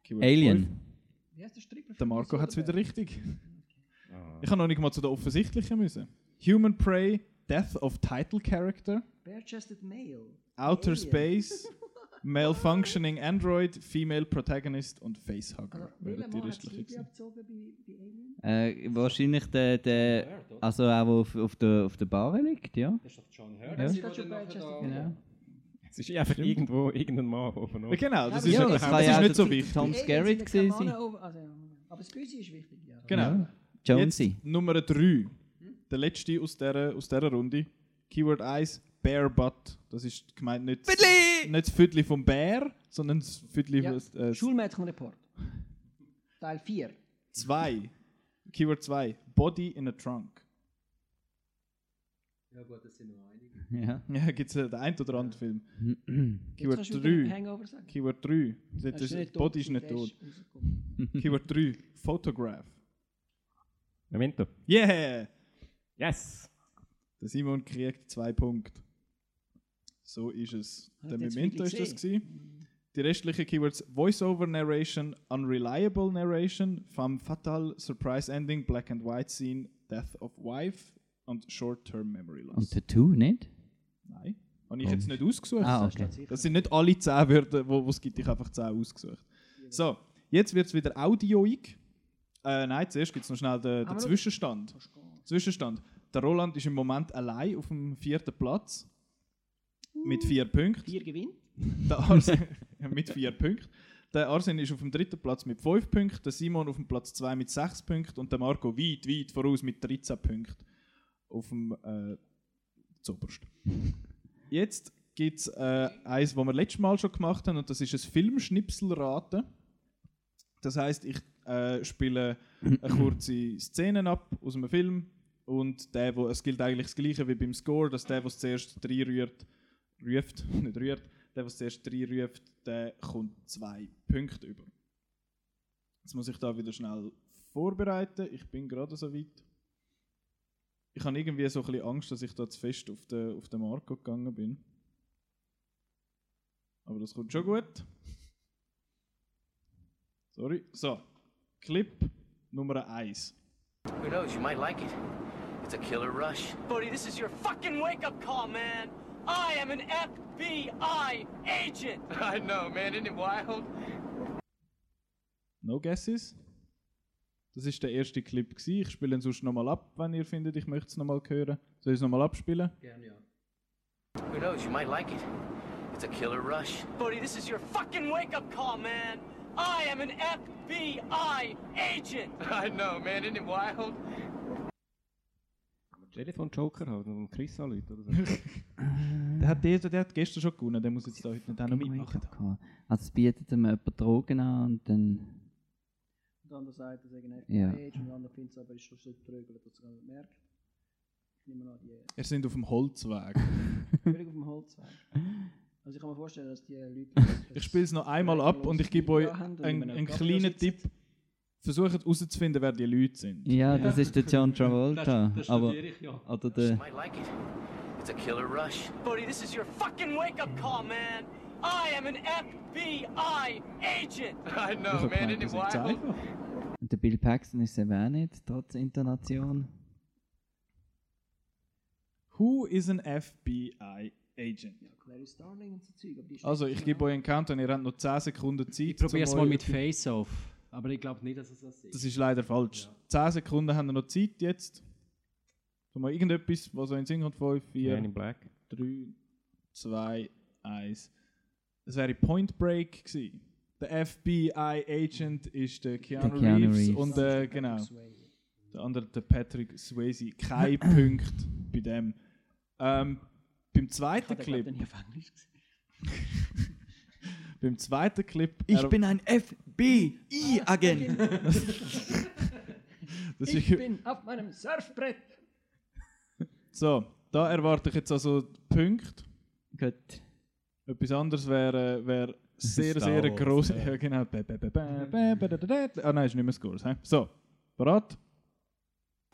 Speaker 1: Keyword
Speaker 2: Alien.
Speaker 3: der
Speaker 1: Marco hat es wieder richtig.
Speaker 5: Ah.
Speaker 1: Ich habe noch nicht mal zu der offensichtlichen müssen. Human Prey, Death of Title Character,
Speaker 3: Bare-chested Male.
Speaker 1: Outer
Speaker 3: Alien.
Speaker 1: Space, [laughs] Malfunctioning Android, Female Protagonist und
Speaker 3: Also,
Speaker 1: Facehugger.
Speaker 3: welcher Mann hat abgezogen bei, bei Alien?
Speaker 2: Äh, wahrscheinlich der, der also auch auf, auf, der, auf der Bar liegt, ja.
Speaker 4: Das ist doch John
Speaker 3: Ja.
Speaker 4: Hurt.
Speaker 3: Das ist schon
Speaker 2: Genau.
Speaker 5: Es ist einfach irgendwo irgendein Mann oben
Speaker 1: Ja,
Speaker 5: auf.
Speaker 1: genau, das
Speaker 3: Ja,
Speaker 1: ist, ja,
Speaker 2: das
Speaker 1: das ist
Speaker 2: auch
Speaker 1: nicht
Speaker 2: der
Speaker 1: so
Speaker 2: Tom-
Speaker 1: wichtig.
Speaker 2: Tom Skerritt
Speaker 3: over- also, aber das Böse ist wichtig. Ja.
Speaker 1: Genau.
Speaker 2: Ja. Jonesy.
Speaker 1: Jetzt Nummer 3. Der letzte aus dieser, aus dieser Runde. Keyword 1, Bear Butt. Das ist gemeint nicht,
Speaker 2: Fiddli!
Speaker 1: nicht das Viertel vom Bär, sondern das Viertel
Speaker 3: Ja.
Speaker 1: äh,
Speaker 3: Schulmädchenreport. Teil 4.
Speaker 1: 2. Keyword 2, Body in a Trunk.
Speaker 4: Ja gut, das sind noch einige. [laughs]
Speaker 2: Ja.
Speaker 1: Ja, gibt es den einen oder anderen Film.
Speaker 3: Jetzt
Speaker 1: Keyword
Speaker 3: kannst du wieder
Speaker 1: 3.
Speaker 3: Hangover sagen.
Speaker 1: Keyword 3. Das ist,
Speaker 3: nicht
Speaker 1: Body
Speaker 3: tot,
Speaker 1: ist nicht tot. Keyword 3. Photograph.
Speaker 5: Memento.
Speaker 1: Yeah!
Speaker 5: Yes!
Speaker 1: Der Simon kriegt zwei Punkte. So ist es.
Speaker 3: Hat
Speaker 1: Der Memento ist das gewesen. Die restlichen Keywords Voiceover Narration, Unreliable Narration, Femme Fatale, Surprise Ending, Black and White Scene, Death of Wife und Short-Term Memory Loss.
Speaker 2: Und Tattoo nicht?
Speaker 1: Nein, habe ich jetzt nicht ausgesucht.
Speaker 2: Ah,
Speaker 3: Das
Speaker 2: okay.
Speaker 1: Das sind nicht alle 10 Wörter, wo wo es gibt. Ich habe einfach 10 ausgesucht. So, jetzt wird es wieder audioig. Äh, nein, zuerst gibt es noch schnell den, den Zwischenstand. Zwischenstand. Der Roland ist im Moment allein auf dem vierten Platz. Mit vier Punkten.
Speaker 3: Vier gewinnt. [laughs]
Speaker 1: Der Arsen, mit vier Punkten. Der Arsen ist auf dem dritten Platz mit fünf Punkten. Der Simon auf dem Platz zwei mit sechs Punkten. Und der Marco weit, weit voraus mit 13 Punkten. Auf dem äh, zuoberst. Jetzt gibt es äh, eins, das wir letztes Mal schon gemacht haben. Und das ist ein Filmschnipselraten. Das heißt, ich äh, spiele eine kurze Szene ab aus einem Film und der, wo, es gilt eigentlich das Gleiche wie beim Score, dass der, der es zuerst reinrührt, ruft, [laughs] nicht rührt, der, der zuerst reinruft, der kommt zwei Punkte über. Jetzt muss ich da wieder schnell vorbereiten. Ich bin gerade so weit. Ich habe irgendwie so ein bisschen Angst, dass ich da zu fest auf den, auf den Marco gegangen bin. Aber das kommt schon gut. Sorry. So, Clip Nummer 1.
Speaker 6: Who knows? You might like it. It's a killer rush.
Speaker 7: Buddy, this is your fucking wake-up call, man. I am an FBI agent. [laughs]
Speaker 6: I know, man. Isn't it wild?
Speaker 1: No guesses? Das ist der erste Clip. Gewesen. Ich spiele ihn sonst nochmal ab, wenn ihr findet, ich möchte es nochmal hören. Soll ich es nochmal abspielen?
Speaker 4: Gerne, ja.
Speaker 6: Who knows? You might like it. It's a killer rush.
Speaker 7: Buddy, this is your fucking wake-up call, man. I am an FBI agent. [laughs]
Speaker 6: I know, man. Isn't it wild?
Speaker 5: Telefon Joker halt und Chris anrufen oder so. [laughs]
Speaker 1: Der hat, der, der hat gestern schon gewonnen, der muss jetzt da heute nicht auch noch mitmachen.
Speaker 2: Also es bietet ihm jemand Drogen an und dann...
Speaker 3: Und der andere sagt, dass er ein
Speaker 2: Ja.
Speaker 3: FBI ist und der andere findet es aber ist schon so trögelt, dass er gar nicht merkt. Ich nehme an, die
Speaker 1: Er sind auf dem Holzweg. [laughs]
Speaker 3: völlig auf dem Holzweg. Also ich kann mir vorstellen, dass die Leute...
Speaker 1: Ich spiele es noch einmal ab und ich gebe euch einen, einen kleinen Tipp. Versucht herauszufinden, wer die Leute sind.
Speaker 2: Ja, das ist der John Travolta.
Speaker 4: Das, das
Speaker 2: aber,
Speaker 4: ich ja.
Speaker 2: oder der...
Speaker 6: might like it. It's a killer rush.
Speaker 7: Buddy, this is your fucking wake-up call, man. I am an FBI agent. [laughs]
Speaker 6: I
Speaker 1: Ich
Speaker 6: know, man. Isn't it
Speaker 1: das ist
Speaker 6: wild?
Speaker 2: Und der Bill Paxton ist eben auch nicht, trotz Intonation.
Speaker 1: Who is an FBI agent?
Speaker 3: Und
Speaker 1: Also, ich gebe euch einen Countdown, ihr habt noch 10 Sekunden Zeit.
Speaker 4: Ich probiere es mal mit Face-Off. Aber ich glaube nicht, dass es das ist.
Speaker 1: Das ist leider falsch. 10 Sekunden haben wir noch Zeit jetzt. So mal irgendetwas, was so in Sinn kommt. 5, 4,
Speaker 5: Man in Black.
Speaker 1: 3, 2, 1. Es wäre Point Break gewesen. Der FBI-Agent ist der Keanu,
Speaker 2: Der Keanu
Speaker 1: Reeves,
Speaker 2: Reeves.
Speaker 1: und äh, genau, der andere der Patrick Swayze. Kein [clears throat] Punkt bei dem. Ähm, beim zweiten Clip,
Speaker 3: den nie auf Englisch gesehen.
Speaker 1: Beim zweiten Clip,
Speaker 2: Ich bin ein FBI-Agent! [laughs]
Speaker 1: das
Speaker 3: Ich bin auf meinem Surfbrett.
Speaker 1: so, da erwarte ich jetzt also Punkte.
Speaker 2: Gut.
Speaker 1: Etwas anderes wäre wär sehr, sehr groß.
Speaker 5: ja.
Speaker 1: Ja, genau. Ah nein, ist nicht mehr Scores. hä? So, bereit?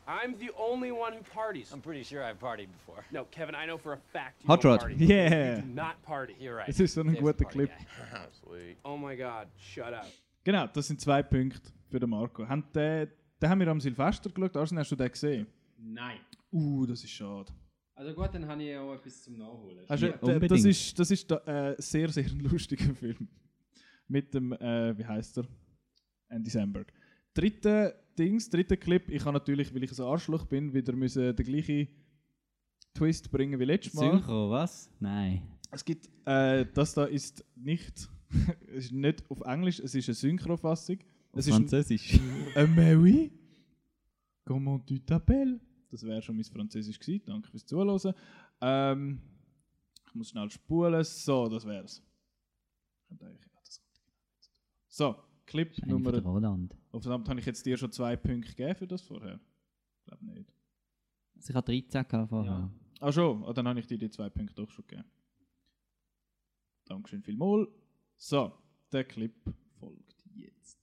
Speaker 8: I'm the only one who parties.
Speaker 6: I'm pretty sure I've partied before.
Speaker 8: No, Kevin, I know for a fact you
Speaker 2: Hot
Speaker 8: don't
Speaker 2: Rod.
Speaker 8: party.
Speaker 1: Yeah!
Speaker 8: You do not party.
Speaker 6: You're right.
Speaker 1: Es ist so ein
Speaker 6: Dave's
Speaker 1: guter Clip. [laughs]
Speaker 8: Sweet. Oh my God, shut up.
Speaker 1: Genau, das sind zwei Punkte für den Marco. Haben den, den haben wir am Silvester geschaut. Arsen, hast du den gesehen?
Speaker 4: Nein.
Speaker 1: Uh, das ist schade.
Speaker 4: Also gut, dann habe ich auch etwas zum Nachholen.
Speaker 1: Du,
Speaker 2: Ja,
Speaker 1: d- das
Speaker 2: unbedingt.
Speaker 1: ist, das ist da, äh, sehr, sehr ein lustiger [laughs] Film. Mit dem, äh, wie heißt er? Andy Samberg. Dritte Dings, dritter Clip. Ich habe natürlich, weil ich ein Arschloch bin, wieder müssen den gleichen Twist bringen wie letztes Mal.
Speaker 2: Synchro, was? Nein.
Speaker 1: Es gibt, äh, das da ist nicht, [laughs] es ist nicht auf Englisch, es ist eine Synchrofassung. Es ein,
Speaker 2: Französisch. [laughs]
Speaker 1: äh, Mary? Comment tu t'appelles? Das wäre schon mein Französisch gewesen. Danke fürs Zuhören. Ähm, ich muss schnell spulen. So, das wär's. So, Clip Nummer.
Speaker 2: Roland.
Speaker 1: Oh, verdammt, habe ich jetzt dir schon zwei Punkte gegeben für das vorher? Ich glaube nicht.
Speaker 2: Also ich hatte 13 gehabt vorher.
Speaker 4: Ja.
Speaker 1: Ah schon, ah, dann habe ich dir die zwei Punkte doch schon gegeben. Dankeschön vielmals. So, der Clip folgt jetzt.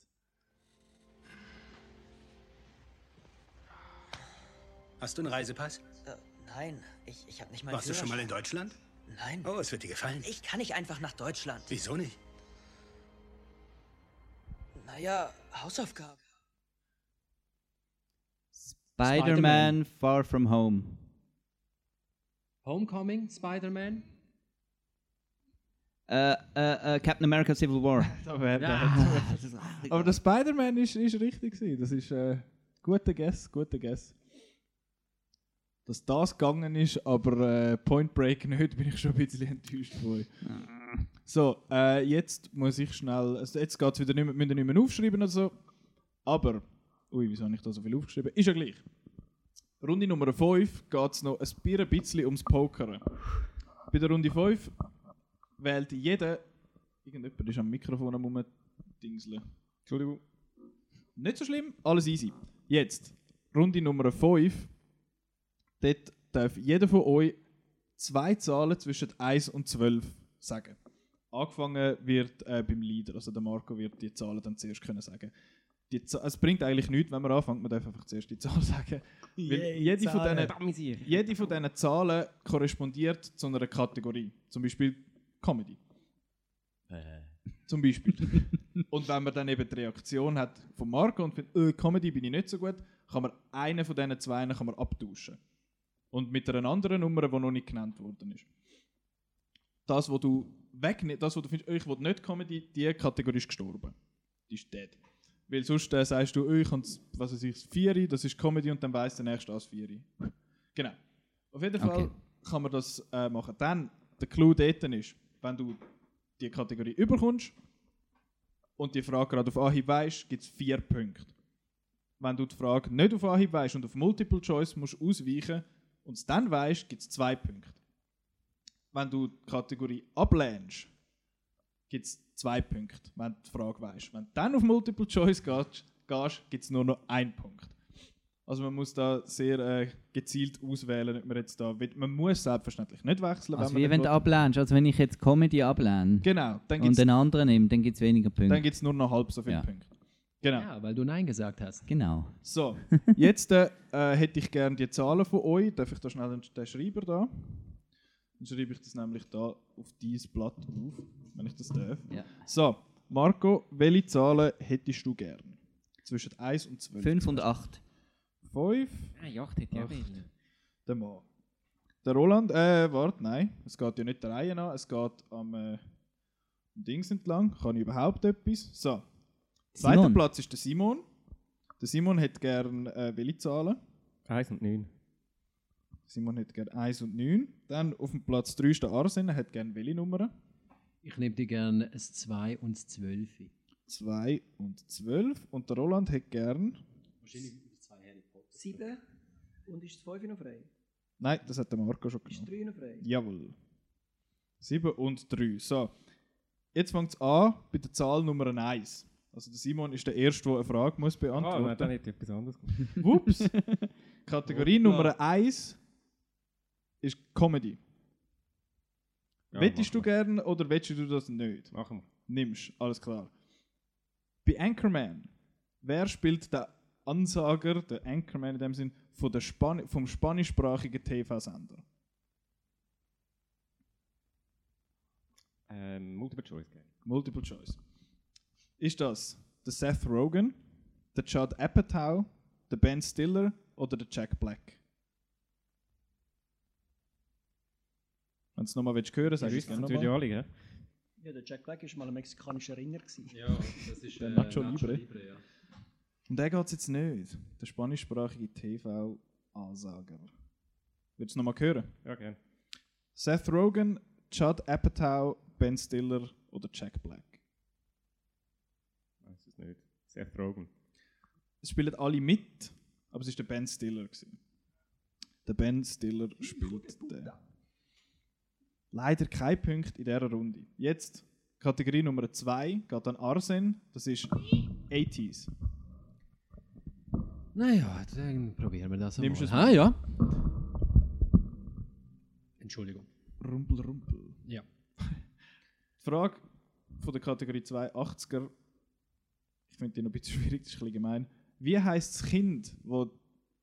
Speaker 9: Hast du einen Reisepass?
Speaker 10: Äh, nein, ich, ich habe nicht mal.
Speaker 9: Warst du schon mal in Deutschland?
Speaker 10: Nein.
Speaker 9: Oh, es wird dir gefallen.
Speaker 10: Ich kann nicht einfach nach Deutschland.
Speaker 9: Wieso nicht?
Speaker 10: Naja, Hausaufgabe.
Speaker 2: Spider-Man Far From Home.
Speaker 4: Homecoming, Spider-Man.
Speaker 2: Äh, äh, äh, Captain America Civil War. [laughs]
Speaker 4: Ja. [laughs]
Speaker 1: Aber der Spider-Man ist, ist richtig gewesen. Das ist äh, guter Guess, guter Guess. Dass das gegangen ist, aber äh, Point Break nicht, [laughs] bin ich schon ein bisschen enttäuscht von euch. So, äh, jetzt muss ich schnell. Also jetzt geht es wieder nicht mehr, nicht mehr aufschreiben oder so. Aber, ui, wieso habe ich da so viel aufgeschrieben? Ist ja gleich. Runde Nummer 5 geht es noch ein bisschen ums Pokern. Bei der Runde 5 wählt jeder. Irgendjemand ist am Mikrofon am rumdingseln. Entschuldigung. Nicht so schlimm, alles easy. Jetzt, Runde Nummer 5. Dort darf jeder von euch zwei Zahlen zwischen 1 und 12 sagen. Angefangen wird äh, beim Leader, also der Marco wird die Zahlen dann zuerst können sagen. Die Z es bringt eigentlich nichts, wenn man anfängt, man darf einfach zuerst die Zahl [laughs] sagen. Weil jede, von
Speaker 5: Zahlen.
Speaker 1: diesen,
Speaker 5: Amüsier.
Speaker 1: jede von diesen Zahlen korrespondiert zu einer Kategorie. Zum Beispiel Comedy. Zum Beispiel. [laughs] und wenn man dann eben die Reaktion hat von Marco und findet, äh, Comedy bin ich nicht so gut, kann man einen von diesen zwei kann man abtauschen. Und mit einer anderen Nummer, die noch nicht genannt worden ist. Das, wo du wegnimmst, das, wo du findest, ich will nicht Comedy, die Kategorie ist gestorben. Die ist dead. Weil sonst äh, sagst du, ich habe was weiß ich, das Vieri, das ist Comedy und dann weiss der nächste das Vieri. Genau. Auf jeden Fall
Speaker 2: Okay.
Speaker 1: kann man das äh, machen. Dann, der Clou dort ist, wenn du die Kategorie überkommst und die Frage gerade auf Anhieb weißt, gibt es vier Punkte. Wenn du die Frage nicht auf Anhieb weißt und auf Multiple Choice musst ausweichen und es dann weißt, gibt es zwei Punkte. Wenn du die Kategorie ablehnst, gibt es zwei Punkte, wenn du die Frage weißt. Wenn du dann auf Multiple Choice gehst, gehst gibt es nur noch einen Punkt. Also man muss da sehr äh, gezielt auswählen, ob man jetzt da will. Man muss selbstverständlich nicht wechseln.
Speaker 2: Also
Speaker 1: man
Speaker 2: wie wenn du ablehnst. Also wenn ich jetzt Comedy ablehne
Speaker 1: Genau, dann
Speaker 2: und den anderen nehme, dann gibt es weniger Punkte.
Speaker 1: Dann gibt es nur noch halb so viele
Speaker 2: Ja.
Speaker 1: Punkte. Genau.
Speaker 4: Ja, weil du Nein gesagt hast.
Speaker 2: Genau.
Speaker 1: So, jetzt äh, äh, hätte ich gerne die Zahlen von euch. Darf ich da schnell den, den Schreiber da? Dann schreibe ich das nämlich da auf dieses Blatt auf, wenn ich das darf.
Speaker 2: Ja.
Speaker 1: So, Marco, welche Zahlen hättest du gern? Zwischen 1 und 12.
Speaker 2: 5 und 8.
Speaker 1: 5.
Speaker 5: Ah, ja, hätte ich auch
Speaker 1: Acht.
Speaker 5: wollen.
Speaker 1: Der Mann. Der Roland, äh, warte, nein. Es geht ja nicht der Reihe an, es geht am, äh, Dings entlang. Kann ich überhaupt etwas? So. Zweiter
Speaker 2: Simon.
Speaker 1: Platz ist der Simon. Der Simon hat gern äh, welche Zahlen?
Speaker 5: 1 und 9.
Speaker 1: Simon hat gern 1 und 9. Dann auf dem Platz 3 ist der Arsen, er hat gern welche Nummern?
Speaker 4: Ich nehme dir gerne ein 2 und ein 12.
Speaker 1: 2 und 12. Und der Roland hat gern.
Speaker 4: Wahrscheinlich zwei Harry Potter.
Speaker 3: Sieben. Und ist das fünf noch frei?
Speaker 1: Nein, das hat der Marco schon
Speaker 3: Ist
Speaker 1: genommen.
Speaker 3: drei noch frei?
Speaker 1: Jawohl. 7 und 3. So. Jetzt fängt es an bei der Zahl Nummer 1. Also der Simon ist der Erste, der eine Frage muss
Speaker 5: Ah, nein,
Speaker 1: beantworten
Speaker 5: dann hätte ich etwas anderes gemacht.
Speaker 1: Wups. Kategorie. Nummer 1 ist Comedy.
Speaker 5: Ja,
Speaker 1: Wettest du gern oder wettest du das nicht?
Speaker 5: Machen wir.
Speaker 1: Nimmst, alles klar. Bei Anchorman, wer spielt den Ansager, der Anchorman in dem Sinn, von der Span vom spanischsprachigen TV-Sender?
Speaker 5: Ähm, Multiple Choice Game.
Speaker 1: Multiple Choice. Ist das der Seth Rogen, der Judd Apatow, der Ben Stiller oder der Jack Black? Wenn du es nochmal willst hören, sag
Speaker 5: Ihr
Speaker 1: ich gerne
Speaker 5: natürlich
Speaker 1: nochmal.
Speaker 5: alle, gell?
Speaker 3: Ja, der Jack Black war mal ein mexikanischer Ringer. Gewesen.
Speaker 4: Ja, das ist
Speaker 1: Der
Speaker 4: äh,
Speaker 1: Nacho Libre.
Speaker 4: ja.
Speaker 1: Und der geht es jetzt nicht. Der spanischsprachige TV-Ansager. Willst du es nochmal hören?
Speaker 5: Ja, gerne.
Speaker 1: Seth Rogen, Judd Apatow, Ben Stiller oder Jack Black?
Speaker 5: Weiß es nicht. Seth Rogen.
Speaker 1: Es spielen alle mit, aber es war der Ben Stiller. Gewesen. Der Ben Stiller spielt den. Leider kein Punkt in dieser Runde. Jetzt Kategorie Nummer 2 geht an Arsen, das ist 80s.
Speaker 4: Naja, dann probieren wir das
Speaker 1: Nimmst du es
Speaker 4: Ah,
Speaker 1: mal?
Speaker 4: ja. Entschuldigung.
Speaker 1: Rumpel, rumpel.
Speaker 4: Ja.
Speaker 1: Die [laughs] Frage von der Kategorie 2, 80er, ich finde die noch ein bisschen schwierig, das ist ein bisschen gemein. Wie heisst das Kind, wo,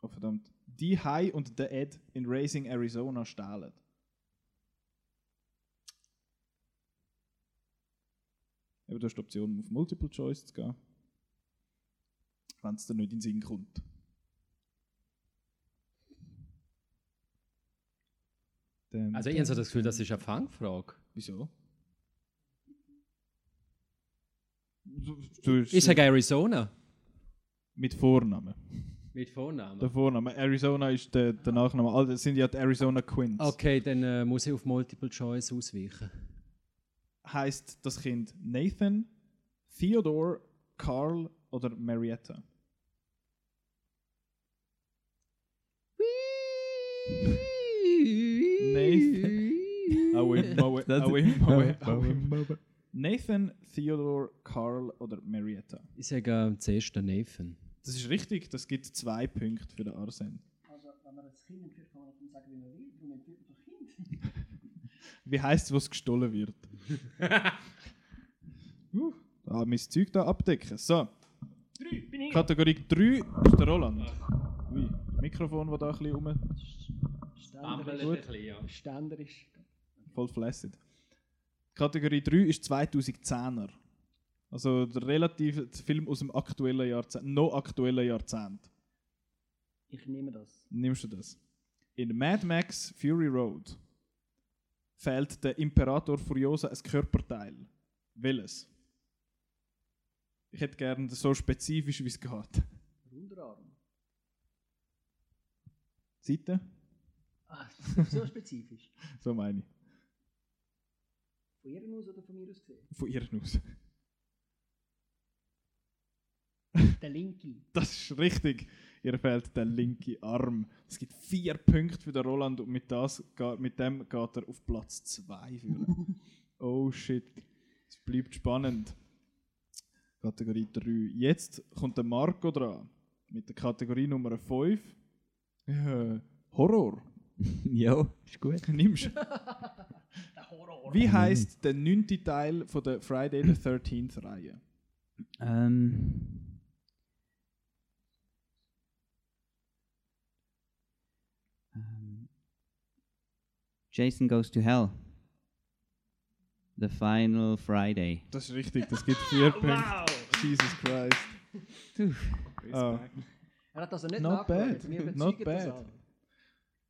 Speaker 1: oh verdammt, die High und der Ed in Racing Arizona stehlen? Eben, du hast die Option, auf Multiple Choice zu gehen. Wenn es dir nicht in den Sinn kommt. Dann-
Speaker 4: Also ich habe so das Gefühl, das ist eine Fangfrage.
Speaker 1: Wieso? Du,
Speaker 4: Ich sage Arizona.
Speaker 1: Mit Vornamen.
Speaker 4: Mit Vornamen.
Speaker 1: Der Vorname. Arizona ist der, der Nachname. Das sind ja die Arizona Quins.
Speaker 4: Okay, dann äh, muss ich auf Multiple Choice ausweichen.
Speaker 1: Heißt das Kind Nathan, Theodore, Carl oder Marietta? Nathan.
Speaker 2: Das-
Speaker 1: Theodore, Carl oder Marietta?
Speaker 4: Ich sage äh, zuerst den Nathan.
Speaker 1: Das ist richtig, das gibt zwei Punkte für den Arsen.
Speaker 3: Also, wenn man das Kind entführt, kann man sagen, wie man will. Darum entführt man doch Kind. [laughs]
Speaker 1: Wie heißt es, was gestohlen wird? [laughs] uh, da mein Zeug da abdecken. So. Kategorie 3 ist der Roland. Ui, das Mikrofon, das da ein bisschen rum,
Speaker 3: Ständer
Speaker 1: Gut.
Speaker 3: ist. Ständer ist.
Speaker 1: voll flaccid. Kategorie 3 ist 2010er. Also der relativ der Film aus dem aktuellen Jahrzehnt, noch aktuellen Jahrzehnt.
Speaker 3: Ich nehme das.
Speaker 1: Nimmst du das? In Mad Max Fury Road fehlt der Imperator Furiosa ein Körperteil. Welches? Ich hätte gerne so spezifisch, wie es geht.
Speaker 3: Unterarm.
Speaker 1: Seite?
Speaker 3: Ah, so spezifisch. [laughs]
Speaker 1: So meine ich.
Speaker 3: Von ihr aus oder von mir aus gesehen?
Speaker 1: Von ihr aus.
Speaker 3: Der linke.
Speaker 1: Das ist richtig. Ihr fehlt der linke Arm. Es gibt vier Punkte für den Roland und mit, das, mit dem geht er auf Platz 2. [laughs] oh shit. Es bleibt spannend. Kategorie 3. Jetzt kommt der Marco dran. Mit der Kategorie Nummer 5. Ja, Horror. [laughs]
Speaker 2: Jo, ist gut. [laughs]
Speaker 1: Nimmst
Speaker 3: Der Horror.
Speaker 1: Wie heißt der neunte Teil von der Friday the 13th Reihe?
Speaker 2: Ähm, Jason Goes to Hell. The Final Friday.
Speaker 1: Das ist richtig, das gibt vier [laughs] Punkte. Jesus Christ. Ah.
Speaker 3: Er hat also nicht
Speaker 1: Not bad.
Speaker 3: Wir
Speaker 1: Not bad.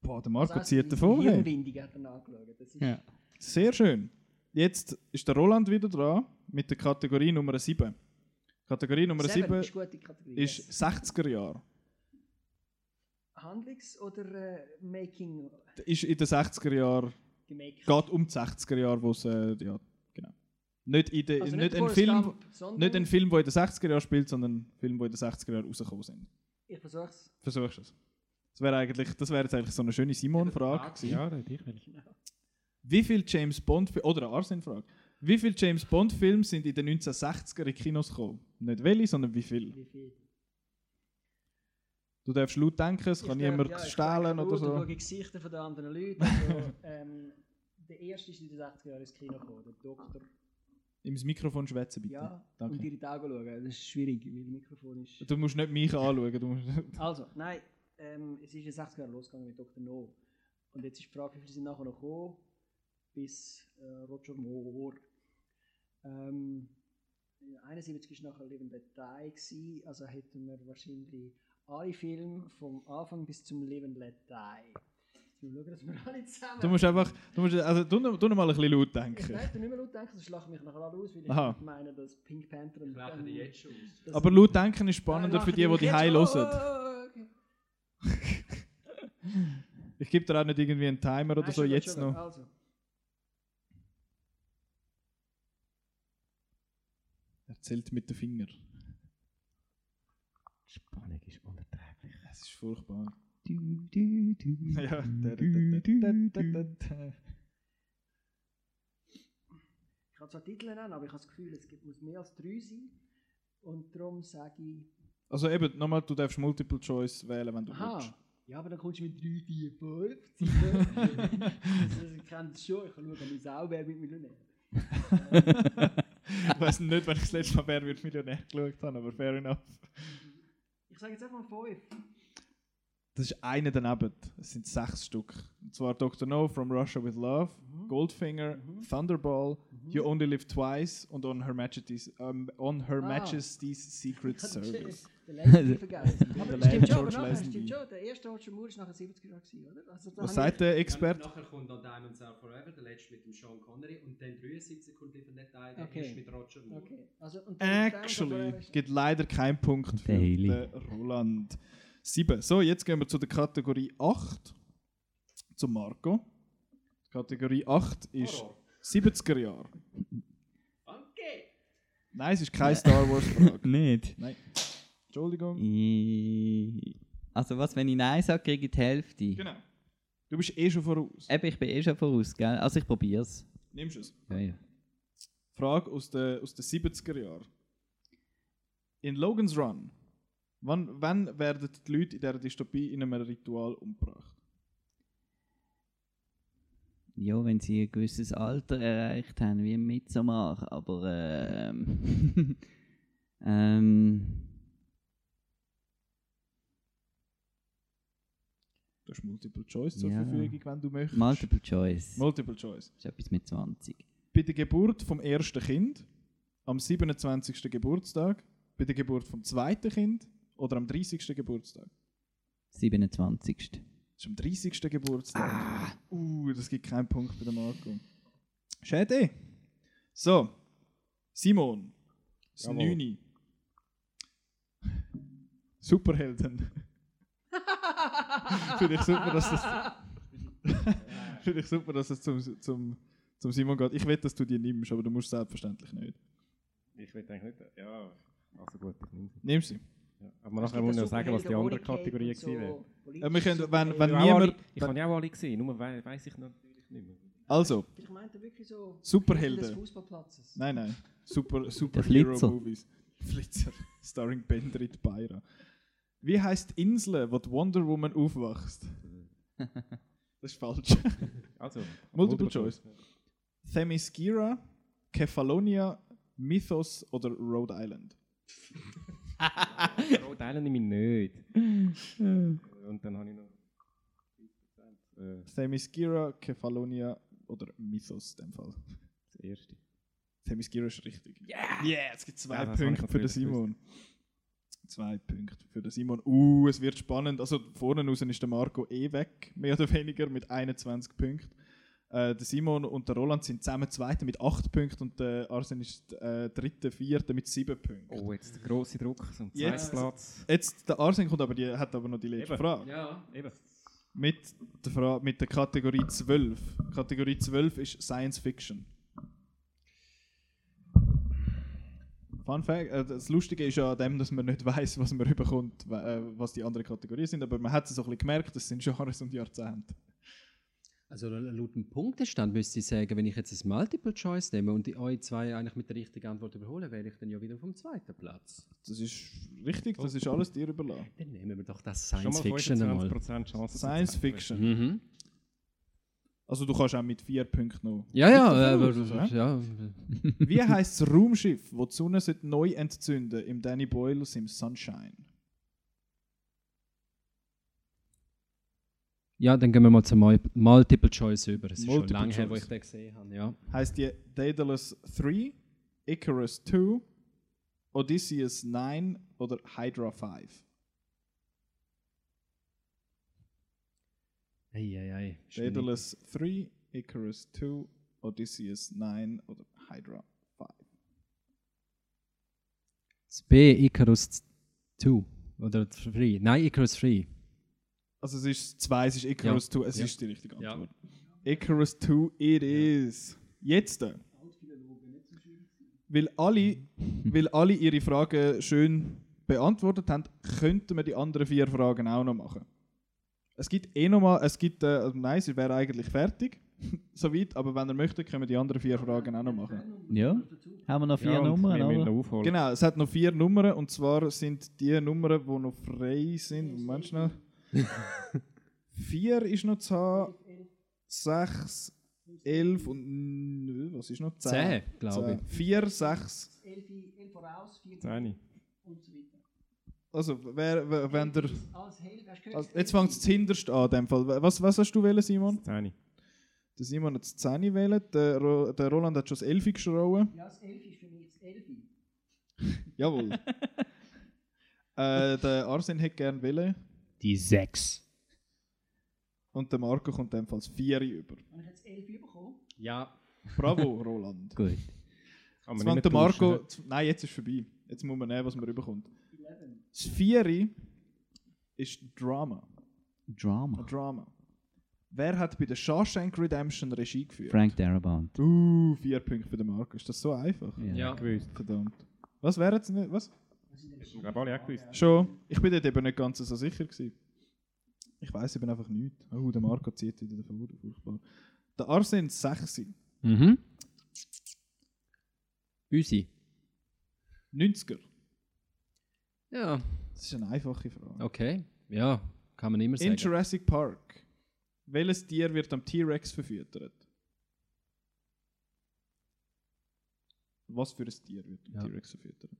Speaker 1: Boah, der Marco
Speaker 3: Das
Speaker 1: zieht davon. Hey.
Speaker 3: Hirnwindung hat er nachgeschaut. Das ist
Speaker 2: Ja.
Speaker 1: Sehr schön. Jetzt ist der Roland wieder dran mit der Kategorie Nummer 7. Kategorie Nummer
Speaker 3: Seven
Speaker 1: 7
Speaker 3: ist gute Kategorie.
Speaker 1: ist
Speaker 3: yes.
Speaker 1: 60er Jahre.
Speaker 3: Handlungs- oder äh, Making?
Speaker 1: Ist in den 60er Jahren,
Speaker 3: Gemacht.
Speaker 1: geht um die 60er Jahre, wo es, äh, ja, genau. Nicht, in de,
Speaker 3: Also
Speaker 1: nicht,
Speaker 3: nicht
Speaker 1: ein Film,
Speaker 3: Gump, sondern-
Speaker 1: nicht ein Film, der in den 60er Jahren spielt, sondern ein Film, der in den 60er Jahren rausgekommen sind.
Speaker 3: Ich versuch's.
Speaker 1: Versuchst es? Das wäre eigentlich, das wäre jetzt eigentlich so eine schöne Simon-Frage.
Speaker 5: Ja, das ich.
Speaker 1: Wie viele James Bond oder eine Arsene-Frage? Wie viele James Bond-Filme sind in den 1960er in Kinos gekommen? Nicht welche, sondern wie viele?
Speaker 3: Wie viel?
Speaker 1: Du darfst laut denken, es kann
Speaker 3: Ich
Speaker 1: niemand
Speaker 3: ja, ich
Speaker 1: stehlen oder so.
Speaker 3: schaue die Gesichter von den anderen Leuten. Also, [laughs] ähm, der erste ist in den 60er Jahren ins Kino gekommen, der Doktor.
Speaker 1: Ins Mikrofon schwätzen bitte.
Speaker 3: Ja,
Speaker 1: Danke.
Speaker 3: und dir in die Augen schauen. Das ist schwierig, weil das Mikrofon ist.
Speaker 1: Du musst nicht mich anschauen. Du musst
Speaker 3: Also, nein, ähm, es ist in den 60er Jahren losgegangen mit Dr. No. Und jetzt ist die Frage, wie viele sind nachher noch gekommen, bis äh, Roger Moore. Ähm, ja, 71 war nachher Living Dead Die, also hätten wir wahrscheinlich alle Filme vom Anfang bis zum Living Let Die. Jetzt schauen, dass wir alle zusammen...
Speaker 1: du musst einfach, du musst, also du, du noch mal ein bisschen laut
Speaker 3: Ich
Speaker 1: denken.
Speaker 3: darf nicht mehr laut denken, sonst lachen mich nachher alle aus, weil ich
Speaker 1: Aha.
Speaker 3: meine, dass Pink Panther und...
Speaker 4: Lachen die jetzt schon aus.
Speaker 1: Aber laut denken ist spannender für die, die die High hören. Ich gebe dir auch nicht irgendwie einen Timer oder
Speaker 3: Nein,
Speaker 1: so jetzt
Speaker 3: schon
Speaker 1: noch.
Speaker 3: Also.
Speaker 1: Er zählt mit den Fingern.
Speaker 5: Spannung ist
Speaker 1: ist furchtbar.
Speaker 2: Du, du, du,
Speaker 1: Ja,
Speaker 3: Ich kann zwar Titel nennen, aber ich habe das Gefühl, es gibt, muss mehr als drei sein. Und darum sage ich.
Speaker 1: Also eben, nochmal, du darfst Multiple Choice wählen, wenn du willst.
Speaker 3: Aha! Ja, aber dann kommst du mit 3, 4, 5 Zeiten. also, ich kenne es schon, ich kann schauen, wie Sau wer mit Millionär. [laughs]
Speaker 1: ich weiß nicht, wenn ich das letzte Mal Wer wird Millionär geschaut habe, aber fair enough.
Speaker 3: Ich sage jetzt einfach mal 5.
Speaker 1: Das ist einer daneben. Es sind sechs Stück. Und zwar Dr. No, From Russia with Love, Goldfinger, Thunderball, You Only Live Twice und On Her Majesty's, ähm, on Her
Speaker 3: Ah.
Speaker 1: Majesty's Secret [laughs] Service.
Speaker 3: Der vergessen. [laughs] Aber das stimmt schon, aber
Speaker 1: George
Speaker 3: nachher
Speaker 1: Lazenby.
Speaker 3: stimmt schon. Der erste Roger Moore ist nachher 70er Jahre gewesen, oder? Also,
Speaker 1: Was sagt der Experte?
Speaker 4: Nachher kommt noch Diamonds Are Forever, der letzte mit dem Sean Connery und dann 73 kommt Live and Let Die, der
Speaker 3: Okay.
Speaker 4: erste mit Roger Moore.
Speaker 3: Okay. Also,
Speaker 1: Actually gibt leider keinen Punkt für den Roland. 7. So, jetzt gehen wir zu der Kategorie 8. Zu Marco. Kategorie 8 ist 70er Jahre.
Speaker 4: Okay.
Speaker 1: Nein, es ist keine Star Wars Frage. [laughs]
Speaker 2: Nicht.
Speaker 1: Nein. Entschuldigung.
Speaker 2: I- Also was, wenn ich Nein sage, kriege ich die Hälfte.
Speaker 1: Genau. Du bist eh schon voraus.
Speaker 2: Eben, ich bin eh schon voraus, gell? Also ich probiere es.
Speaker 1: Nimmst du es?
Speaker 2: Ja, ja.
Speaker 1: Frage aus den aus den 70er Jahren. In Logan's Run, wann, wann werden die Leute in dieser Dystopie in einem Ritual umgebracht?
Speaker 2: Ja, wenn sie ein gewisses Alter erreicht haben, wie Midsommar, aber ähm, [laughs] ähm,
Speaker 1: Du hast Multiple Choice zur
Speaker 2: Ja.
Speaker 1: Verfügung, wenn du möchtest.
Speaker 2: Multiple Choice.
Speaker 1: Multiple Choice.
Speaker 2: Das ist etwas mit 20.
Speaker 1: Bei der Geburt vom ersten Kind, am 27. Geburtstag, bei der Geburt vom zweiten Kind oder am 30. Geburtstag?
Speaker 2: 27.
Speaker 1: Das ist am 30. Geburtstag. Uh, das gibt keinen Punkt bei der Marco. Schade. So, Simon, das
Speaker 5: Jawohl.
Speaker 1: 9. Superhelden. [laughs] Finde ich super, dass das. [laughs] Finde ich super, dass es zum, zum, zum Simon geht. Ich will, dass du die nimmst, aber du musst selbstverständlich nicht.
Speaker 5: Ich will eigentlich nicht. Ja, also gut, ich nehme sie.
Speaker 1: Nimm sie.
Speaker 5: Ja. Aber nachher muss ich noch sagen, was die andere Kategorie gewesen wäre.
Speaker 1: Ja, wir können, wenn, wenn
Speaker 5: Ich habe auch alle-
Speaker 1: niemand.
Speaker 5: Ich habe ja auch alle gesehen, nur we weiss ich natürlich nicht mehr.
Speaker 1: Also,
Speaker 3: Ich meinte wirklich so.
Speaker 1: Superhelden.
Speaker 3: des Fußballplatzes.
Speaker 1: Nein, nein. Super,
Speaker 2: Der
Speaker 1: super
Speaker 2: Flitzer.
Speaker 1: Hero Movies. Flitzer. [laughs] Starring Bendrit Beira. Wie heißt die Insel, wo die Wonder Woman aufwächst? [laughs] Das ist falsch. [laughs]
Speaker 5: Also,
Speaker 1: Multiple Choice. Themyscira, Kefalonia, Mythos oder Rhode Island?
Speaker 5: Rhode Island nehme ich nicht. Und dann habe ich noch 30%. Äh,
Speaker 1: Themyscira, Kefalonia oder Mythos in dem Fall.
Speaker 5: das erste.
Speaker 1: Themyscira ist richtig. Yeah! Yeah, es gibt zwei
Speaker 5: Ja,
Speaker 1: Punkte für den Simon. Zwei Punkte für den Simon. Uh, es wird spannend. Also vorne raus ist der Marco eh weg, mehr oder weniger, mit 21 Punkten. Äh, der Simon und der Roland sind zusammen Zweite mit 8 Punkten und der Arsen ist äh, Dritte, Vierte mit 7 Punkten.
Speaker 5: Oh, jetzt der grosse Druck zum zweiten
Speaker 1: Jetzt-
Speaker 5: Platz.
Speaker 1: Jetzt, der Arsen kommt aber, die hat aber noch die letzte
Speaker 5: Eben.
Speaker 1: Frage.
Speaker 4: Ja.
Speaker 5: Eben.
Speaker 1: Mit der, Fra mit der Kategorie 12. Kategorie 12 ist Science Fiction. Fun Fact, äh, das Lustige ist ja an dem, dass man nicht [laughs] weiß, was man überkommt, äh, was die anderen Kategorien sind, aber man hat es so ein bisschen gemerkt, das sind Jahre und Jahrzehnte.
Speaker 4: Also laut dem Punktestand müsste ich sagen, wenn ich jetzt ein Multiple Choice nehme und die euch zwei eigentlich mit der richtigen Antwort überhole, wäre ich dann ja wieder vom zweiten Platz.
Speaker 1: Das ist richtig, das ist alles dir überlassen.
Speaker 4: Dann nehmen wir doch das
Speaker 5: Schon
Speaker 4: Science
Speaker 5: mal
Speaker 4: Fiction einmal.
Speaker 5: 25% Chance.
Speaker 1: Science Fiction.
Speaker 4: Mhm.
Speaker 1: Also du kannst auch mit vier Punkten noch.
Speaker 4: Ja, ja,
Speaker 1: voraus, ja?
Speaker 4: ja.
Speaker 1: Wie heißt das Raumschiff, das die Sonne neu entzünden im Danny Boyles im Sunshine?
Speaker 4: Ja, dann gehen wir mal zum Mul- Multiple Choice über. Es ist schon
Speaker 1: Multiple
Speaker 4: lange her, wo
Speaker 1: Choice.
Speaker 4: ich den gesehen habe. Ja.
Speaker 1: heißt die Daedalus 3, Icarus 2, Odysseus 9 oder Hydra 5?
Speaker 4: Eieiei. schwierig.
Speaker 1: Daedalus 3, Icarus 2, Odysseus 9 oder Hydra 5?
Speaker 4: Das B, Icarus 2. Oder 3. Nein, Icarus 3.
Speaker 1: Also es ist 2, es ist Icarus
Speaker 4: Ja.
Speaker 1: 2, es
Speaker 4: Ja.
Speaker 1: ist die richtige
Speaker 4: Ja.
Speaker 1: Antwort. Icarus 2, it is. Jetzt. Weil alle, [laughs] weil alle ihre Fragen schön beantwortet haben, könnten wir die anderen vier Fragen auch noch machen. Es gibt eh noch mal, es gibt, äh, also nein, sie wäre eigentlich fertig, [laughs] soweit, aber wenn ihr möchtet, können wir die anderen vier Fragen auch noch machen.
Speaker 2: Ja? Haben wir noch vier
Speaker 5: Ja,
Speaker 2: Nummern, oder?
Speaker 1: Genau, es hat noch vier Nummern und zwar sind die Nummern, die noch frei sind. Moment schnell. Vier ist noch zu haben, sechs, elf und was ist noch?
Speaker 4: Zehn, glaube
Speaker 1: Zehn. Vier, sechs.
Speaker 3: 11, 11 voraus, 4
Speaker 5: Zehni.
Speaker 3: und so weiter.
Speaker 1: Also, wer, wer, wenn der.
Speaker 3: Als Hell, hast du gehört?
Speaker 1: Also, jetzt fängt es zuhinterst an, dem Fall. Was, was hast du wählen, Simon?
Speaker 5: Zehni.
Speaker 1: Der Simon hat das 10 wählen, der, Ro der Roland hat schon das 11 geschrauen.
Speaker 3: Ja, das Elfi ist für mich das Elfi. [laughs]
Speaker 1: Jawohl. [laughs] äh, der Arsen hätte gerne wählen.
Speaker 4: Die 6.
Speaker 1: Und der Marco kommt in dem Fall das 4 über.
Speaker 3: Habe ich jetzt Elfi bekommen?
Speaker 4: Ja.
Speaker 1: Bravo, [laughs] Roland.
Speaker 2: Gut.
Speaker 1: Jetzt
Speaker 5: nicht
Speaker 1: der Marco.
Speaker 5: tauschen,
Speaker 1: Nein, jetzt ist vorbei. Jetzt muss man nehmen, was man rüberkommt.
Speaker 3: 11.
Speaker 1: Das 4 ist Drama.
Speaker 2: Drama.
Speaker 1: Drama. Wer hat bei der Shawshank Redemption Regie geführt?
Speaker 2: Frank Darabont.
Speaker 1: Uh, vier Punkte für den Marco. Ist das so einfach?
Speaker 2: Ja.
Speaker 4: Ja.
Speaker 5: gewusst.
Speaker 1: Verdammt. Was wäre jetzt nicht? Was?
Speaker 5: Ich glaube, alle auch gewusst.
Speaker 1: Schon. Ich bin dort eben nicht ganz so sicher gewesen. Ich weiß eben einfach nichts. Oh, der Marco zieht wieder davon. Furchtbar. Der Arsen 6.
Speaker 4: Mhm. Büsi.
Speaker 1: 90er.
Speaker 4: Ja,
Speaker 1: Das ist eine einfache Frage.
Speaker 4: okay. Ja, kann man immer sagen.
Speaker 1: In Jurassic Park. Welches Tier wird am T-Rex verfüttert? Was für ein Tier wird am
Speaker 4: Ja.
Speaker 1: T-Rex verfüttert?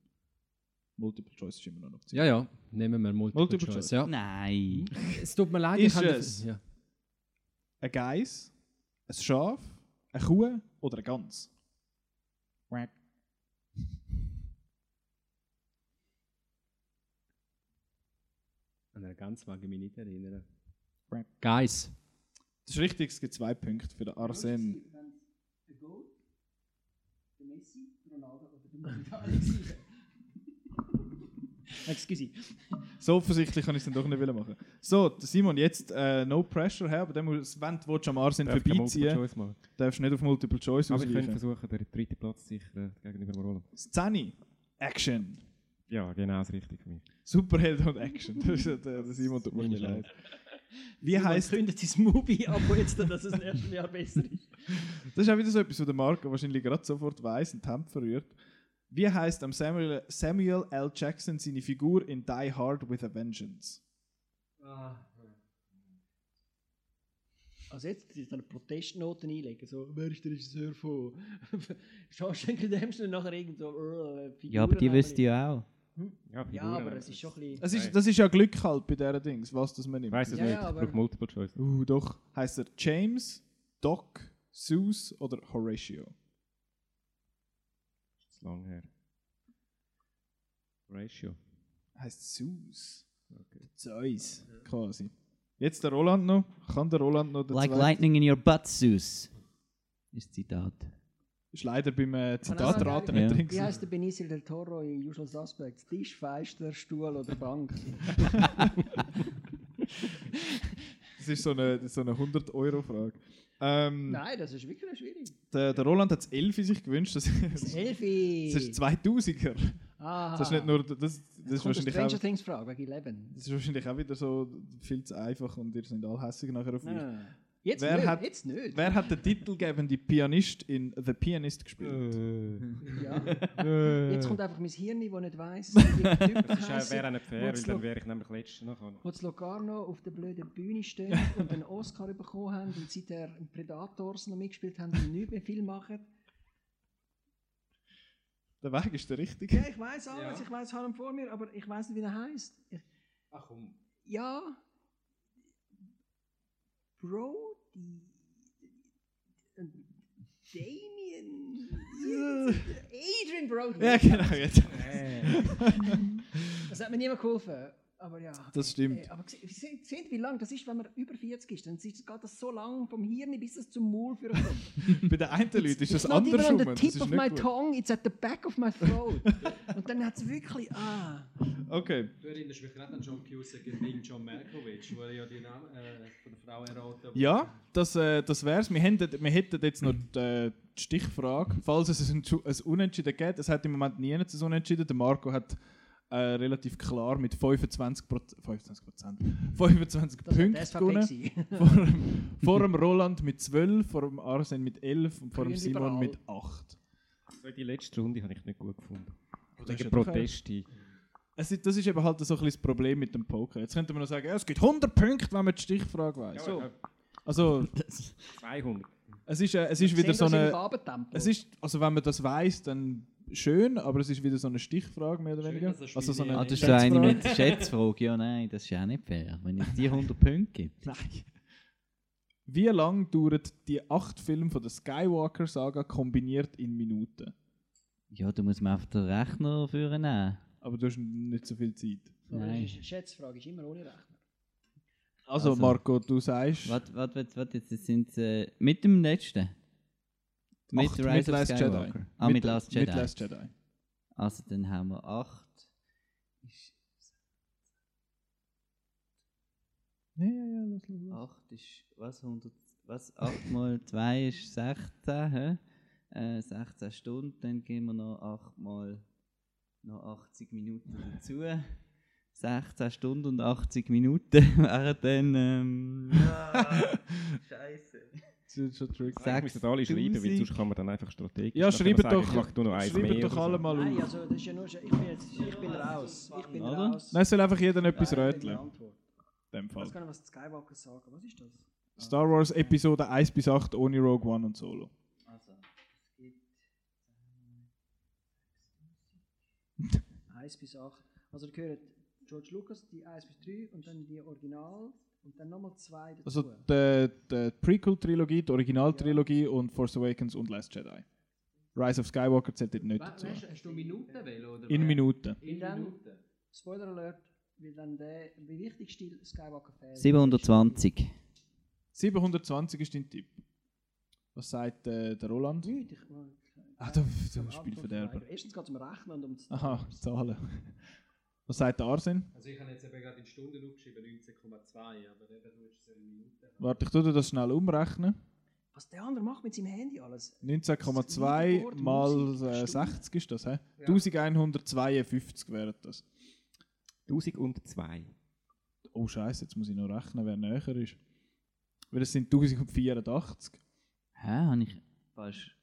Speaker 1: Multiple Choice ist immer noch eine Option.
Speaker 4: Ja, ja, nehmen wir Multiple,
Speaker 1: Multiple
Speaker 4: Choice.
Speaker 1: Choice.
Speaker 4: Ja.
Speaker 2: Nein.
Speaker 4: Es tut mir leid,
Speaker 1: Ist
Speaker 4: ich kann
Speaker 1: es?
Speaker 4: Ja.
Speaker 1: Ein Geiss, ein Schaf, eine Kuh oder ein Gans? Quack.
Speaker 4: An eine ganz mag ich mich nicht erinnern.
Speaker 1: Quack.
Speaker 4: Guys.
Speaker 1: Das ist richtig, es gibt zwei Punkte für den Arsen.
Speaker 3: Messi, Ronaldo oder der [laughs] Excuse.
Speaker 1: So offensichtlich kann ich es dann doch nicht machen. So, Simon, jetzt äh, no pressure her, aber dann muss, wenn du am Arsen vorbeiziehen,
Speaker 5: machen?
Speaker 1: darfst du nicht auf Multiple Choice
Speaker 5: Aber ich könnte
Speaker 1: ausweichen.
Speaker 5: versuchen, den dritten Platz zu sichern gegenüber dem Roland.
Speaker 1: Szene, Action.
Speaker 5: Ja, genau das Richtige für mich.
Speaker 1: Superheld und Action. [laughs] Das ist, der Simon tut mir leid. Wie heißt
Speaker 3: kündet sein Movie-Abo jetzt, dass es im ersten Jahr besser ist.
Speaker 1: Das ist auch wieder so etwas, was der Marco wahrscheinlich gerade sofort weiß und die Hemd verrührt. Wie heißt am Samuel, Samuel L. Jackson seine Figur in Die Hard with a Vengeance?
Speaker 3: Also jetzt ist eine Protestnoten einlegen, so, wer ist der Regisseur von [laughs] Shawshank Redemption und nachher irgend so, äh,
Speaker 2: Ja, aber die wüsste ich auch.
Speaker 5: Ja,
Speaker 3: Ja,
Speaker 5: Figuren,
Speaker 3: aber es ist schon ein bisschen...
Speaker 1: Das ist, das ist ja Glück halt bei diesen Dings, was das man nimmt.
Speaker 5: weiß es
Speaker 3: Ja,
Speaker 5: nicht,
Speaker 3: ja,
Speaker 5: ich brauche Multiple Choice.
Speaker 1: Uh, doch. Heißt er James, Doc, Zeus oder Horatio?
Speaker 5: Das ist lang her. Ratio.
Speaker 1: Heißt Zeus. Zeus, quasi. Jetzt der Roland noch. Kann der Roland noch
Speaker 2: Like
Speaker 1: zweiten-
Speaker 2: lightning in your butt, Zeus. Ist das Zitat.
Speaker 1: Ist leider beim äh, Zitatraten nicht
Speaker 2: Ja.
Speaker 1: drin.
Speaker 3: Wie heißt der Benicio del Toro in Usual Suspects? Tisch, Feister, Stuhl oder Bank? [laughs]
Speaker 1: Das ist so eine, so eine 100-Euro-Frage. Ähm,
Speaker 3: Nein, das ist wirklich schwierig.
Speaker 1: der, der Roland hat das 11 sich gewünscht. Das, das
Speaker 3: Elfi!
Speaker 1: ist 2000er.
Speaker 3: Aha.
Speaker 1: Das ist nicht nur. Das, das,
Speaker 3: Jetzt
Speaker 1: ist wahrscheinlich
Speaker 3: Stranger
Speaker 1: auch,
Speaker 3: Things Frage wegen Eleven.
Speaker 1: das ist wahrscheinlich auch wieder so viel zu einfach und ihr seid alle hässlich nachher auf mich.
Speaker 3: Nein, nein. Jetzt
Speaker 1: Wer
Speaker 3: nicht,
Speaker 1: hat-
Speaker 3: jetzt nicht.
Speaker 1: Wer hat den titelgebende Pianist in The Pianist gespielt?
Speaker 3: Ja. Jetzt kommt einfach mein Hirn, das nicht weiss, wie die Typen
Speaker 5: Das wäre auch nicht fair, weil dann wäre ich nämlich letzter nachher.
Speaker 3: wo das Locarno auf der blöden Bühne stehen und einen Oscar bekommen haben und seither Predators noch mitgespielt haben und nicht mehr viel machen.
Speaker 1: Der Weg ist der richtige.
Speaker 3: Ja, ich weiß alles, ich weiß Harlem vor mir, aber ich weiß nicht, wie der heißt.
Speaker 4: Ach komm.
Speaker 3: Ja. Brody. Damien. [laughs] Adrian Brody.
Speaker 1: Ja, genau. Jetzt.
Speaker 3: Das hat mir niemand geholfen. Aber ja.
Speaker 1: Das stimmt.
Speaker 3: Äh, Aber se- se- seht, wie lang das ist, wenn man über 40 ist. Dann geht das so lang vom Hirn, bis es zum Maul führen kommt. [laughs]
Speaker 1: Bei den einen Leuten ist das
Speaker 3: It's not even
Speaker 1: andersrum.
Speaker 3: on the tip
Speaker 1: ist
Speaker 3: of my
Speaker 1: gut.
Speaker 3: tongue, it's at the back of my throat. Und dann hat es wirklich. Ah.
Speaker 1: Okay.
Speaker 4: Du erinnerst mich gerade an John Cusack gegen John Malkovich, wo er ja die Namen äh, von der Frau erraten
Speaker 1: Ja, das, äh, das wär's. Wir hätten, wir hätten jetzt noch die, äh, die Stichfrage, falls es ein, ein Unentschieden gibt. Es hat im Moment nie ein Unentschieden. Der Marco hat äh, relativ klar mit 25 Prozent, 25 Prozent, 25
Speaker 3: Das
Speaker 1: Punkten gewonnen. [laughs] vor, dem, vor dem Roland mit 12, vor dem Arsen mit 11 und vor dem Simon mit 8.
Speaker 5: So, die letzte Runde habe ich nicht gut gefunden.
Speaker 1: das ist
Speaker 5: Wegen Proteste.
Speaker 1: Es ist, das ist eben halt so ein bisschen das Problem mit dem Poker. Jetzt könnte man noch sagen, ja, es gibt 100 Punkte, wenn man die Stichfrage weiß.
Speaker 5: So.
Speaker 1: Also,
Speaker 5: 200.
Speaker 1: es ist, äh, es ist wieder
Speaker 3: Sehen,
Speaker 1: so eine. Es ist, also wenn man das weiß, dann schön, aber es ist wieder so eine Stichfrage, mehr oder
Speaker 4: Schön,
Speaker 1: weniger.
Speaker 4: er
Speaker 1: Also so eine
Speaker 2: Ah, das ist so eine
Speaker 1: Schätzfrage.
Speaker 2: mit Schätzfrage. Ja, nein, das ist ja auch nicht fair. Wenn es die 100 Punkte gibt. [laughs]
Speaker 1: Nein. Wie lang dauert die acht Filme von der Skywalker-Saga kombiniert in Minuten?
Speaker 2: Ja, da muss man einfach den Rechner führen nehmen.
Speaker 1: Aber du hast nicht so viel Zeit.
Speaker 2: Nein.
Speaker 3: ist Schätzfrage, ist immer ohne Rechner.
Speaker 1: Also,
Speaker 2: Also-
Speaker 1: Marco, du sagst.
Speaker 2: Warte, warte, warte, warte jetzt sind äh, mit dem letzten. Mit
Speaker 1: acht
Speaker 2: Rise of
Speaker 1: Last
Speaker 2: Skywalker.
Speaker 1: Jedi.
Speaker 2: Ah, mit, Last Jedi.
Speaker 1: Mit Last Jedi.
Speaker 2: Also dann haben wir 8.
Speaker 1: Ja, ja, ja, los, los, los.
Speaker 2: 8 ist, was, 100, was, 8 mal 2 ist 16, hä? Äh, 16 Stunden, dann geben wir noch 8 mal noch 80 Minuten dazu. 16 Stunden und 80 Minuten [laughs] wären dann, ähm, [laughs] Scheiße.
Speaker 1: Das ist schon tricky.
Speaker 5: Eigentlich müssen alle schreiben, weil
Speaker 2: 6000.
Speaker 5: sonst kann man dann einfach strategisch.
Speaker 1: Ja,
Speaker 5: sagen,
Speaker 1: doch,
Speaker 5: Ich mache nur noch eins
Speaker 1: schreibt
Speaker 5: mehr
Speaker 1: doch alle
Speaker 5: so.
Speaker 1: mal
Speaker 3: Nein,
Speaker 1: auf.
Speaker 3: also das ist ja nur, ich bin, jetzt, ich bin raus. Ich bin
Speaker 2: Oder?
Speaker 3: raus.
Speaker 1: Nein, es soll einfach jeder etwas
Speaker 3: Nein, Antwort.
Speaker 1: In dem
Speaker 3: Ich
Speaker 1: Fall.
Speaker 3: weiß gar nicht, was die Skywalker sagen. Was ist das?
Speaker 1: Star Wars Episode 1 bis 8 ohne Rogue One und Solo.
Speaker 2: Also, es gibt
Speaker 3: 1 bis 8. Also da gehören George Lucas, die 1 bis 3 und dann die Original und dann nochmal zwei dazu.
Speaker 1: Also die, die Prequel-Trilogie, die Original-Trilogie und Force Awakens und Last Jedi. Rise of Skywalker zählt dort nicht dazu.
Speaker 4: Hast, hast du Minuten wählen, oder?
Speaker 1: In Minuten.
Speaker 3: Weil dann, Spoiler Alert, weil dann der wie wichtigste Skywalker-Fan
Speaker 2: 720.
Speaker 1: 720 ist dein Tipp. Was sagt äh, der Roland?
Speaker 3: Nicht, ich,
Speaker 1: Ah, du,
Speaker 3: zum
Speaker 1: du spielst
Speaker 3: Antwort
Speaker 1: Verderber.
Speaker 3: verweigern. Erstens geht es um Rechnen und um das
Speaker 1: Aha, Zahlen. Was sagt der Arsen?
Speaker 4: Also ich habe jetzt eben gerade in Stunden aufgeschrieben, 19,2, aber eben du hast es in Minuten.
Speaker 1: Warte, ich tue dir das schnell umrechnen.
Speaker 3: Was der andere macht mit seinem Handy alles.
Speaker 1: 19,2
Speaker 3: Wort,
Speaker 1: mal äh,
Speaker 3: Stunde.
Speaker 1: 60 ist das, hä?
Speaker 4: Ja.
Speaker 1: 1152 wären das.
Speaker 5: 1002.
Speaker 1: Oh Scheiße, jetzt muss ich noch rechnen, wer näher ist. Weil es sind 1084.
Speaker 2: Hä, habe ich fast.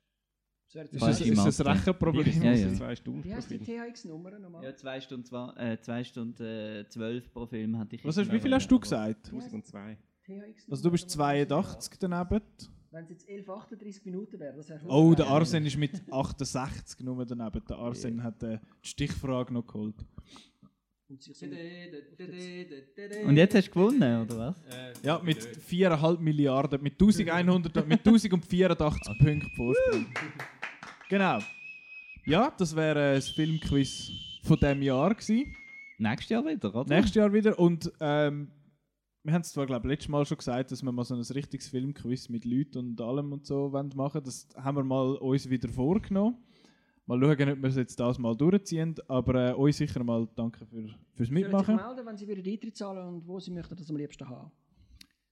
Speaker 1: Ist ist das
Speaker 2: Mathe.
Speaker 1: Rechenproblem?
Speaker 2: Ja, ja.
Speaker 5: Zwei Stunden
Speaker 3: Wie heißt die. THX-Nummer nochmal?
Speaker 2: Ja, 2 Stunden, zwei, äh, zwei Stunden äh, 12 pro Film hatte ich.
Speaker 1: Was hast, wie viel hast du gesagt?
Speaker 5: 1002.
Speaker 3: THX
Speaker 1: Also du bist 82 daneben.
Speaker 3: Wenn es jetzt 11, 38 Minuten wäre, das wäre
Speaker 1: Oh, der Arsen ist mit 68 nur daneben. Der Arsen hat äh, die Stichfrage noch geholt.
Speaker 3: Und
Speaker 2: jetzt hast du gewonnen, oder was?
Speaker 1: Ja, mit 4,5 Milliarden, mit 1100, mit 1084 [laughs] Punkten Vorsprung. Genau. Ja, das wäre äh, das Filmquiz von diesem Jahr gewesen.
Speaker 2: Nächstes Jahr wieder, oder?
Speaker 1: Nächstes Jahr wieder. Und ähm, wir haben es zwar, glaube ich, letztes Mal schon gesagt, dass wir mal so ein richtiges Filmquiz mit Leuten und allem und so wollen machen Das haben wir mal uns wieder vorgenommen. Mal schauen, ob wir es jetzt das mal durchziehen. Aber äh, euch sicher mal danke für, fürs
Speaker 3: Sollen sich
Speaker 1: Mitmachen.
Speaker 3: melden, wenn sie wieder Eintritt zahlen und wo sie möchten das am liebsten haben.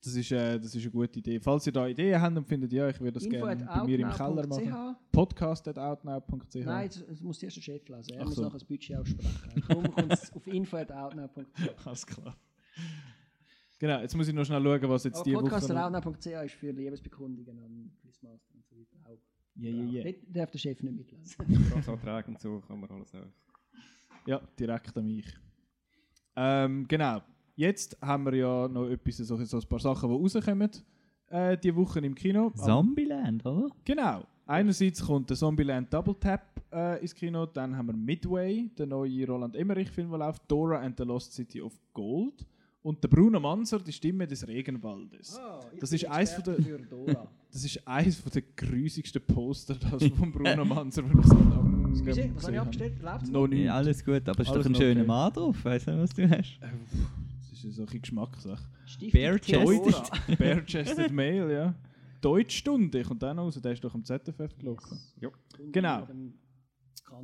Speaker 1: Das ist, äh, das ist eine gute Idee. Falls ihr da Ideen habt und findet, ja, ich würde das
Speaker 3: Info
Speaker 1: gerne bei mir im Keller machen. Podcast.outnow.ch.
Speaker 3: Nein, das, das muss erst der Chef lesen. Er
Speaker 1: Ach
Speaker 3: muss
Speaker 1: so.
Speaker 3: nachher das Budget aussprechen. Darum kommt es [laughs] auf info.outnow.ch.
Speaker 1: Alles klar. Genau, jetzt muss ich noch schnell schauen, was jetzt
Speaker 3: Aber
Speaker 1: die Woche... noch-
Speaker 3: podcast.outnow.ch ist für Liebesbekundungen an Quizmaster und so weiter auch.
Speaker 1: Ja, ja, ja.
Speaker 3: Dort darf der Chef nicht mitlesen. [laughs]
Speaker 5: Vertragsanträge und so kann man alles auch.
Speaker 1: Ja, direkt an mich. Ähm, genau. Jetzt haben wir ja noch etwas, so, so ein paar Sachen, die rauskommen äh, die Woche im Kino.
Speaker 2: Zombieland, oder?
Speaker 1: Genau. Einerseits kommt der Zombieland Double Tap äh, ins Kino, dann haben wir Midway, der neue Roland Emmerich-Film, der läuft, Dora and the Lost City of Gold und der Bruno Manser, die Stimme des Regenwaldes.
Speaker 3: Ich
Speaker 1: Das
Speaker 3: bin
Speaker 1: ist eins von der-
Speaker 3: Experte für Dora. [laughs]
Speaker 1: Das ist eines von der grusigsten Poster, das [laughs] von Bruno Manser, wenn ich es am
Speaker 3: Excuse, was habe ich abgestellt? Läuft's
Speaker 1: Noch nicht.
Speaker 2: Ja, alles gut, aber ist
Speaker 1: Alles
Speaker 2: doch ein
Speaker 1: noch
Speaker 2: schöner
Speaker 1: okay.
Speaker 2: Mann drauf, weißt du, was du hast?
Speaker 1: Das ist eine solche Geschmackssache.
Speaker 3: Stiftung
Speaker 2: Bare
Speaker 3: Theodora. [laughs]
Speaker 1: Bare-chested Male, ja. Deutschstunde kommt auch noch raus, der ist doch am ZFF gelaufen.
Speaker 3: Und
Speaker 1: Genau.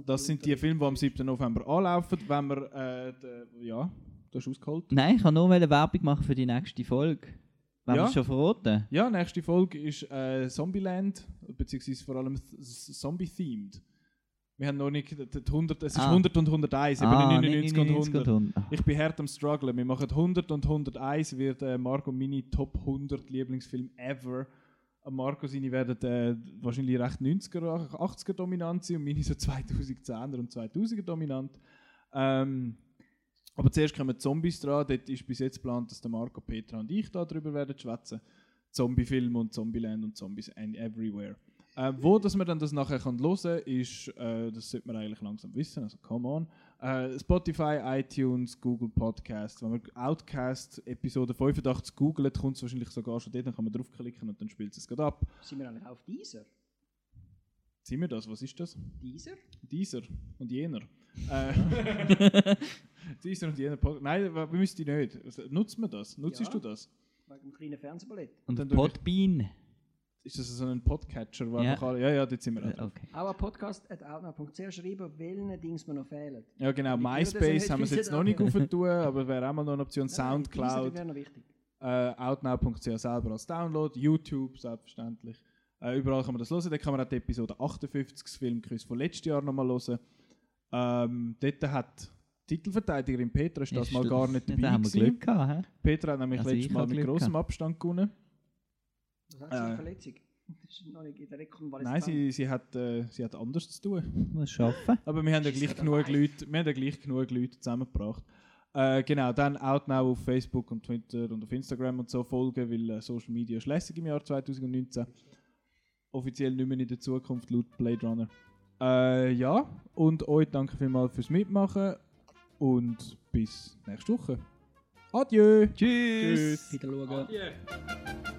Speaker 1: Das sind die Filme, die am 7. November anlaufen. Wenn wir, äh, de, ja, du hast ausgeholt.
Speaker 2: Nein, ich kann nur eine Werbung machen für die nächste Folge. Wenn
Speaker 1: Ja.
Speaker 2: wir es schon verraten.
Speaker 1: Ja, nächste Folge ist äh, Zombieland, beziehungsweise vor allem Zombie-themed. Wir haben noch nicht, die 100, es ist
Speaker 2: Ah.
Speaker 1: 100 und 101, eben
Speaker 2: Ah,
Speaker 1: nicht
Speaker 2: nicht
Speaker 1: 99 und 100.
Speaker 2: Ah.
Speaker 1: Ich bin hart am strugglen. Wir machen 100 und 101, wird äh, Marco meine Top 100 Lieblingsfilm ever. Marco seine werden äh, wahrscheinlich recht 90er, 80er dominant sein und meine so 2010er und 2000er dominant. Ähm, aber zuerst kommen Zombies dran. Dort ist bis jetzt geplant, dass der Marco, Petra und ich da drüber werden schwätzen. Zombie-Film und Zombieland und Zombies and everywhere. Äh, wo dass man dann das nachher kann hören kann, ist, äh, das sollte man eigentlich langsam wissen, also come on. Äh, Spotify, iTunes, Google Podcast. Wenn man Outcast Episode 85 googelt, kommt es wahrscheinlich sogar schon dort, dann kann man draufklicken und dann spielt es gerade ab.
Speaker 3: Sind wir eigentlich auf dieser?
Speaker 1: Sind wir das? Was ist das?
Speaker 3: Dieser?
Speaker 1: Dieser und jener. Äh, [laughs] dieser und jener Podcast. Nein, wir müssen die nicht. Also, Nutzt man das? Nutzt
Speaker 3: Ja.
Speaker 1: du das?
Speaker 3: Wegen dem kleinen Fernsehballett.
Speaker 2: Und
Speaker 1: Dann
Speaker 2: Podbean.
Speaker 1: Ist das so ein Podcatcher? Wo
Speaker 2: Ja.
Speaker 1: einfach alle- ja, ja, dort sind wir. auch.
Speaker 2: Okay.
Speaker 3: Auch ein Podcast at outnow.ch schreiben, welchen Dings mir noch fehlen.
Speaker 1: Ja, genau. MySpace haben wir es jetzt noch nicht
Speaker 3: aber-
Speaker 1: aufgetan, aber wäre auch mal noch eine Option. Soundcloud.
Speaker 3: Diese wäre noch wichtig.
Speaker 1: äh, outnow.ch selber als Download, YouTube selbstverständlich. Äh, überall kann man das hören. Da kann man auch die Episode 58 das Filmquiz von letztes Jahr nochmal hören. Ähm, dort hat die Titelverteidigerin Petra ist das
Speaker 2: Ist
Speaker 1: mal gar nicht dabei [laughs]
Speaker 2: Da haben wir. Glück gehabt?
Speaker 1: Petra hat nämlich
Speaker 2: Also
Speaker 1: letztes Mal mit
Speaker 2: Glück
Speaker 1: großem
Speaker 2: gehabt.
Speaker 1: Abstand gewonnen.
Speaker 3: Was hat sie eine
Speaker 1: Äh.
Speaker 3: Verletzung? [laughs] Das ist noch nicht in der
Speaker 1: Nein, sie, sie, hat, äh, sie hat anders zu tun.
Speaker 2: Muss schaffen.
Speaker 1: Aber wir haben ja gleich genug
Speaker 3: dabei.
Speaker 1: Leute, wir haben ja gleich genug Leute zusammengebracht. Äh, genau, dann Outnow auf Facebook und Twitter und auf Instagram und so folgen, weil äh, Social Media ist lässig im Jahr 2019. Offiziell nicht mehr in der Zukunft laut Blade Runner. Äh, ja, und euch danke vielmals fürs Mitmachen und bis nächste Woche. Adieu!
Speaker 2: Tschüss.
Speaker 1: Tschüss!
Speaker 3: Wieder schauen.
Speaker 1: Adieu.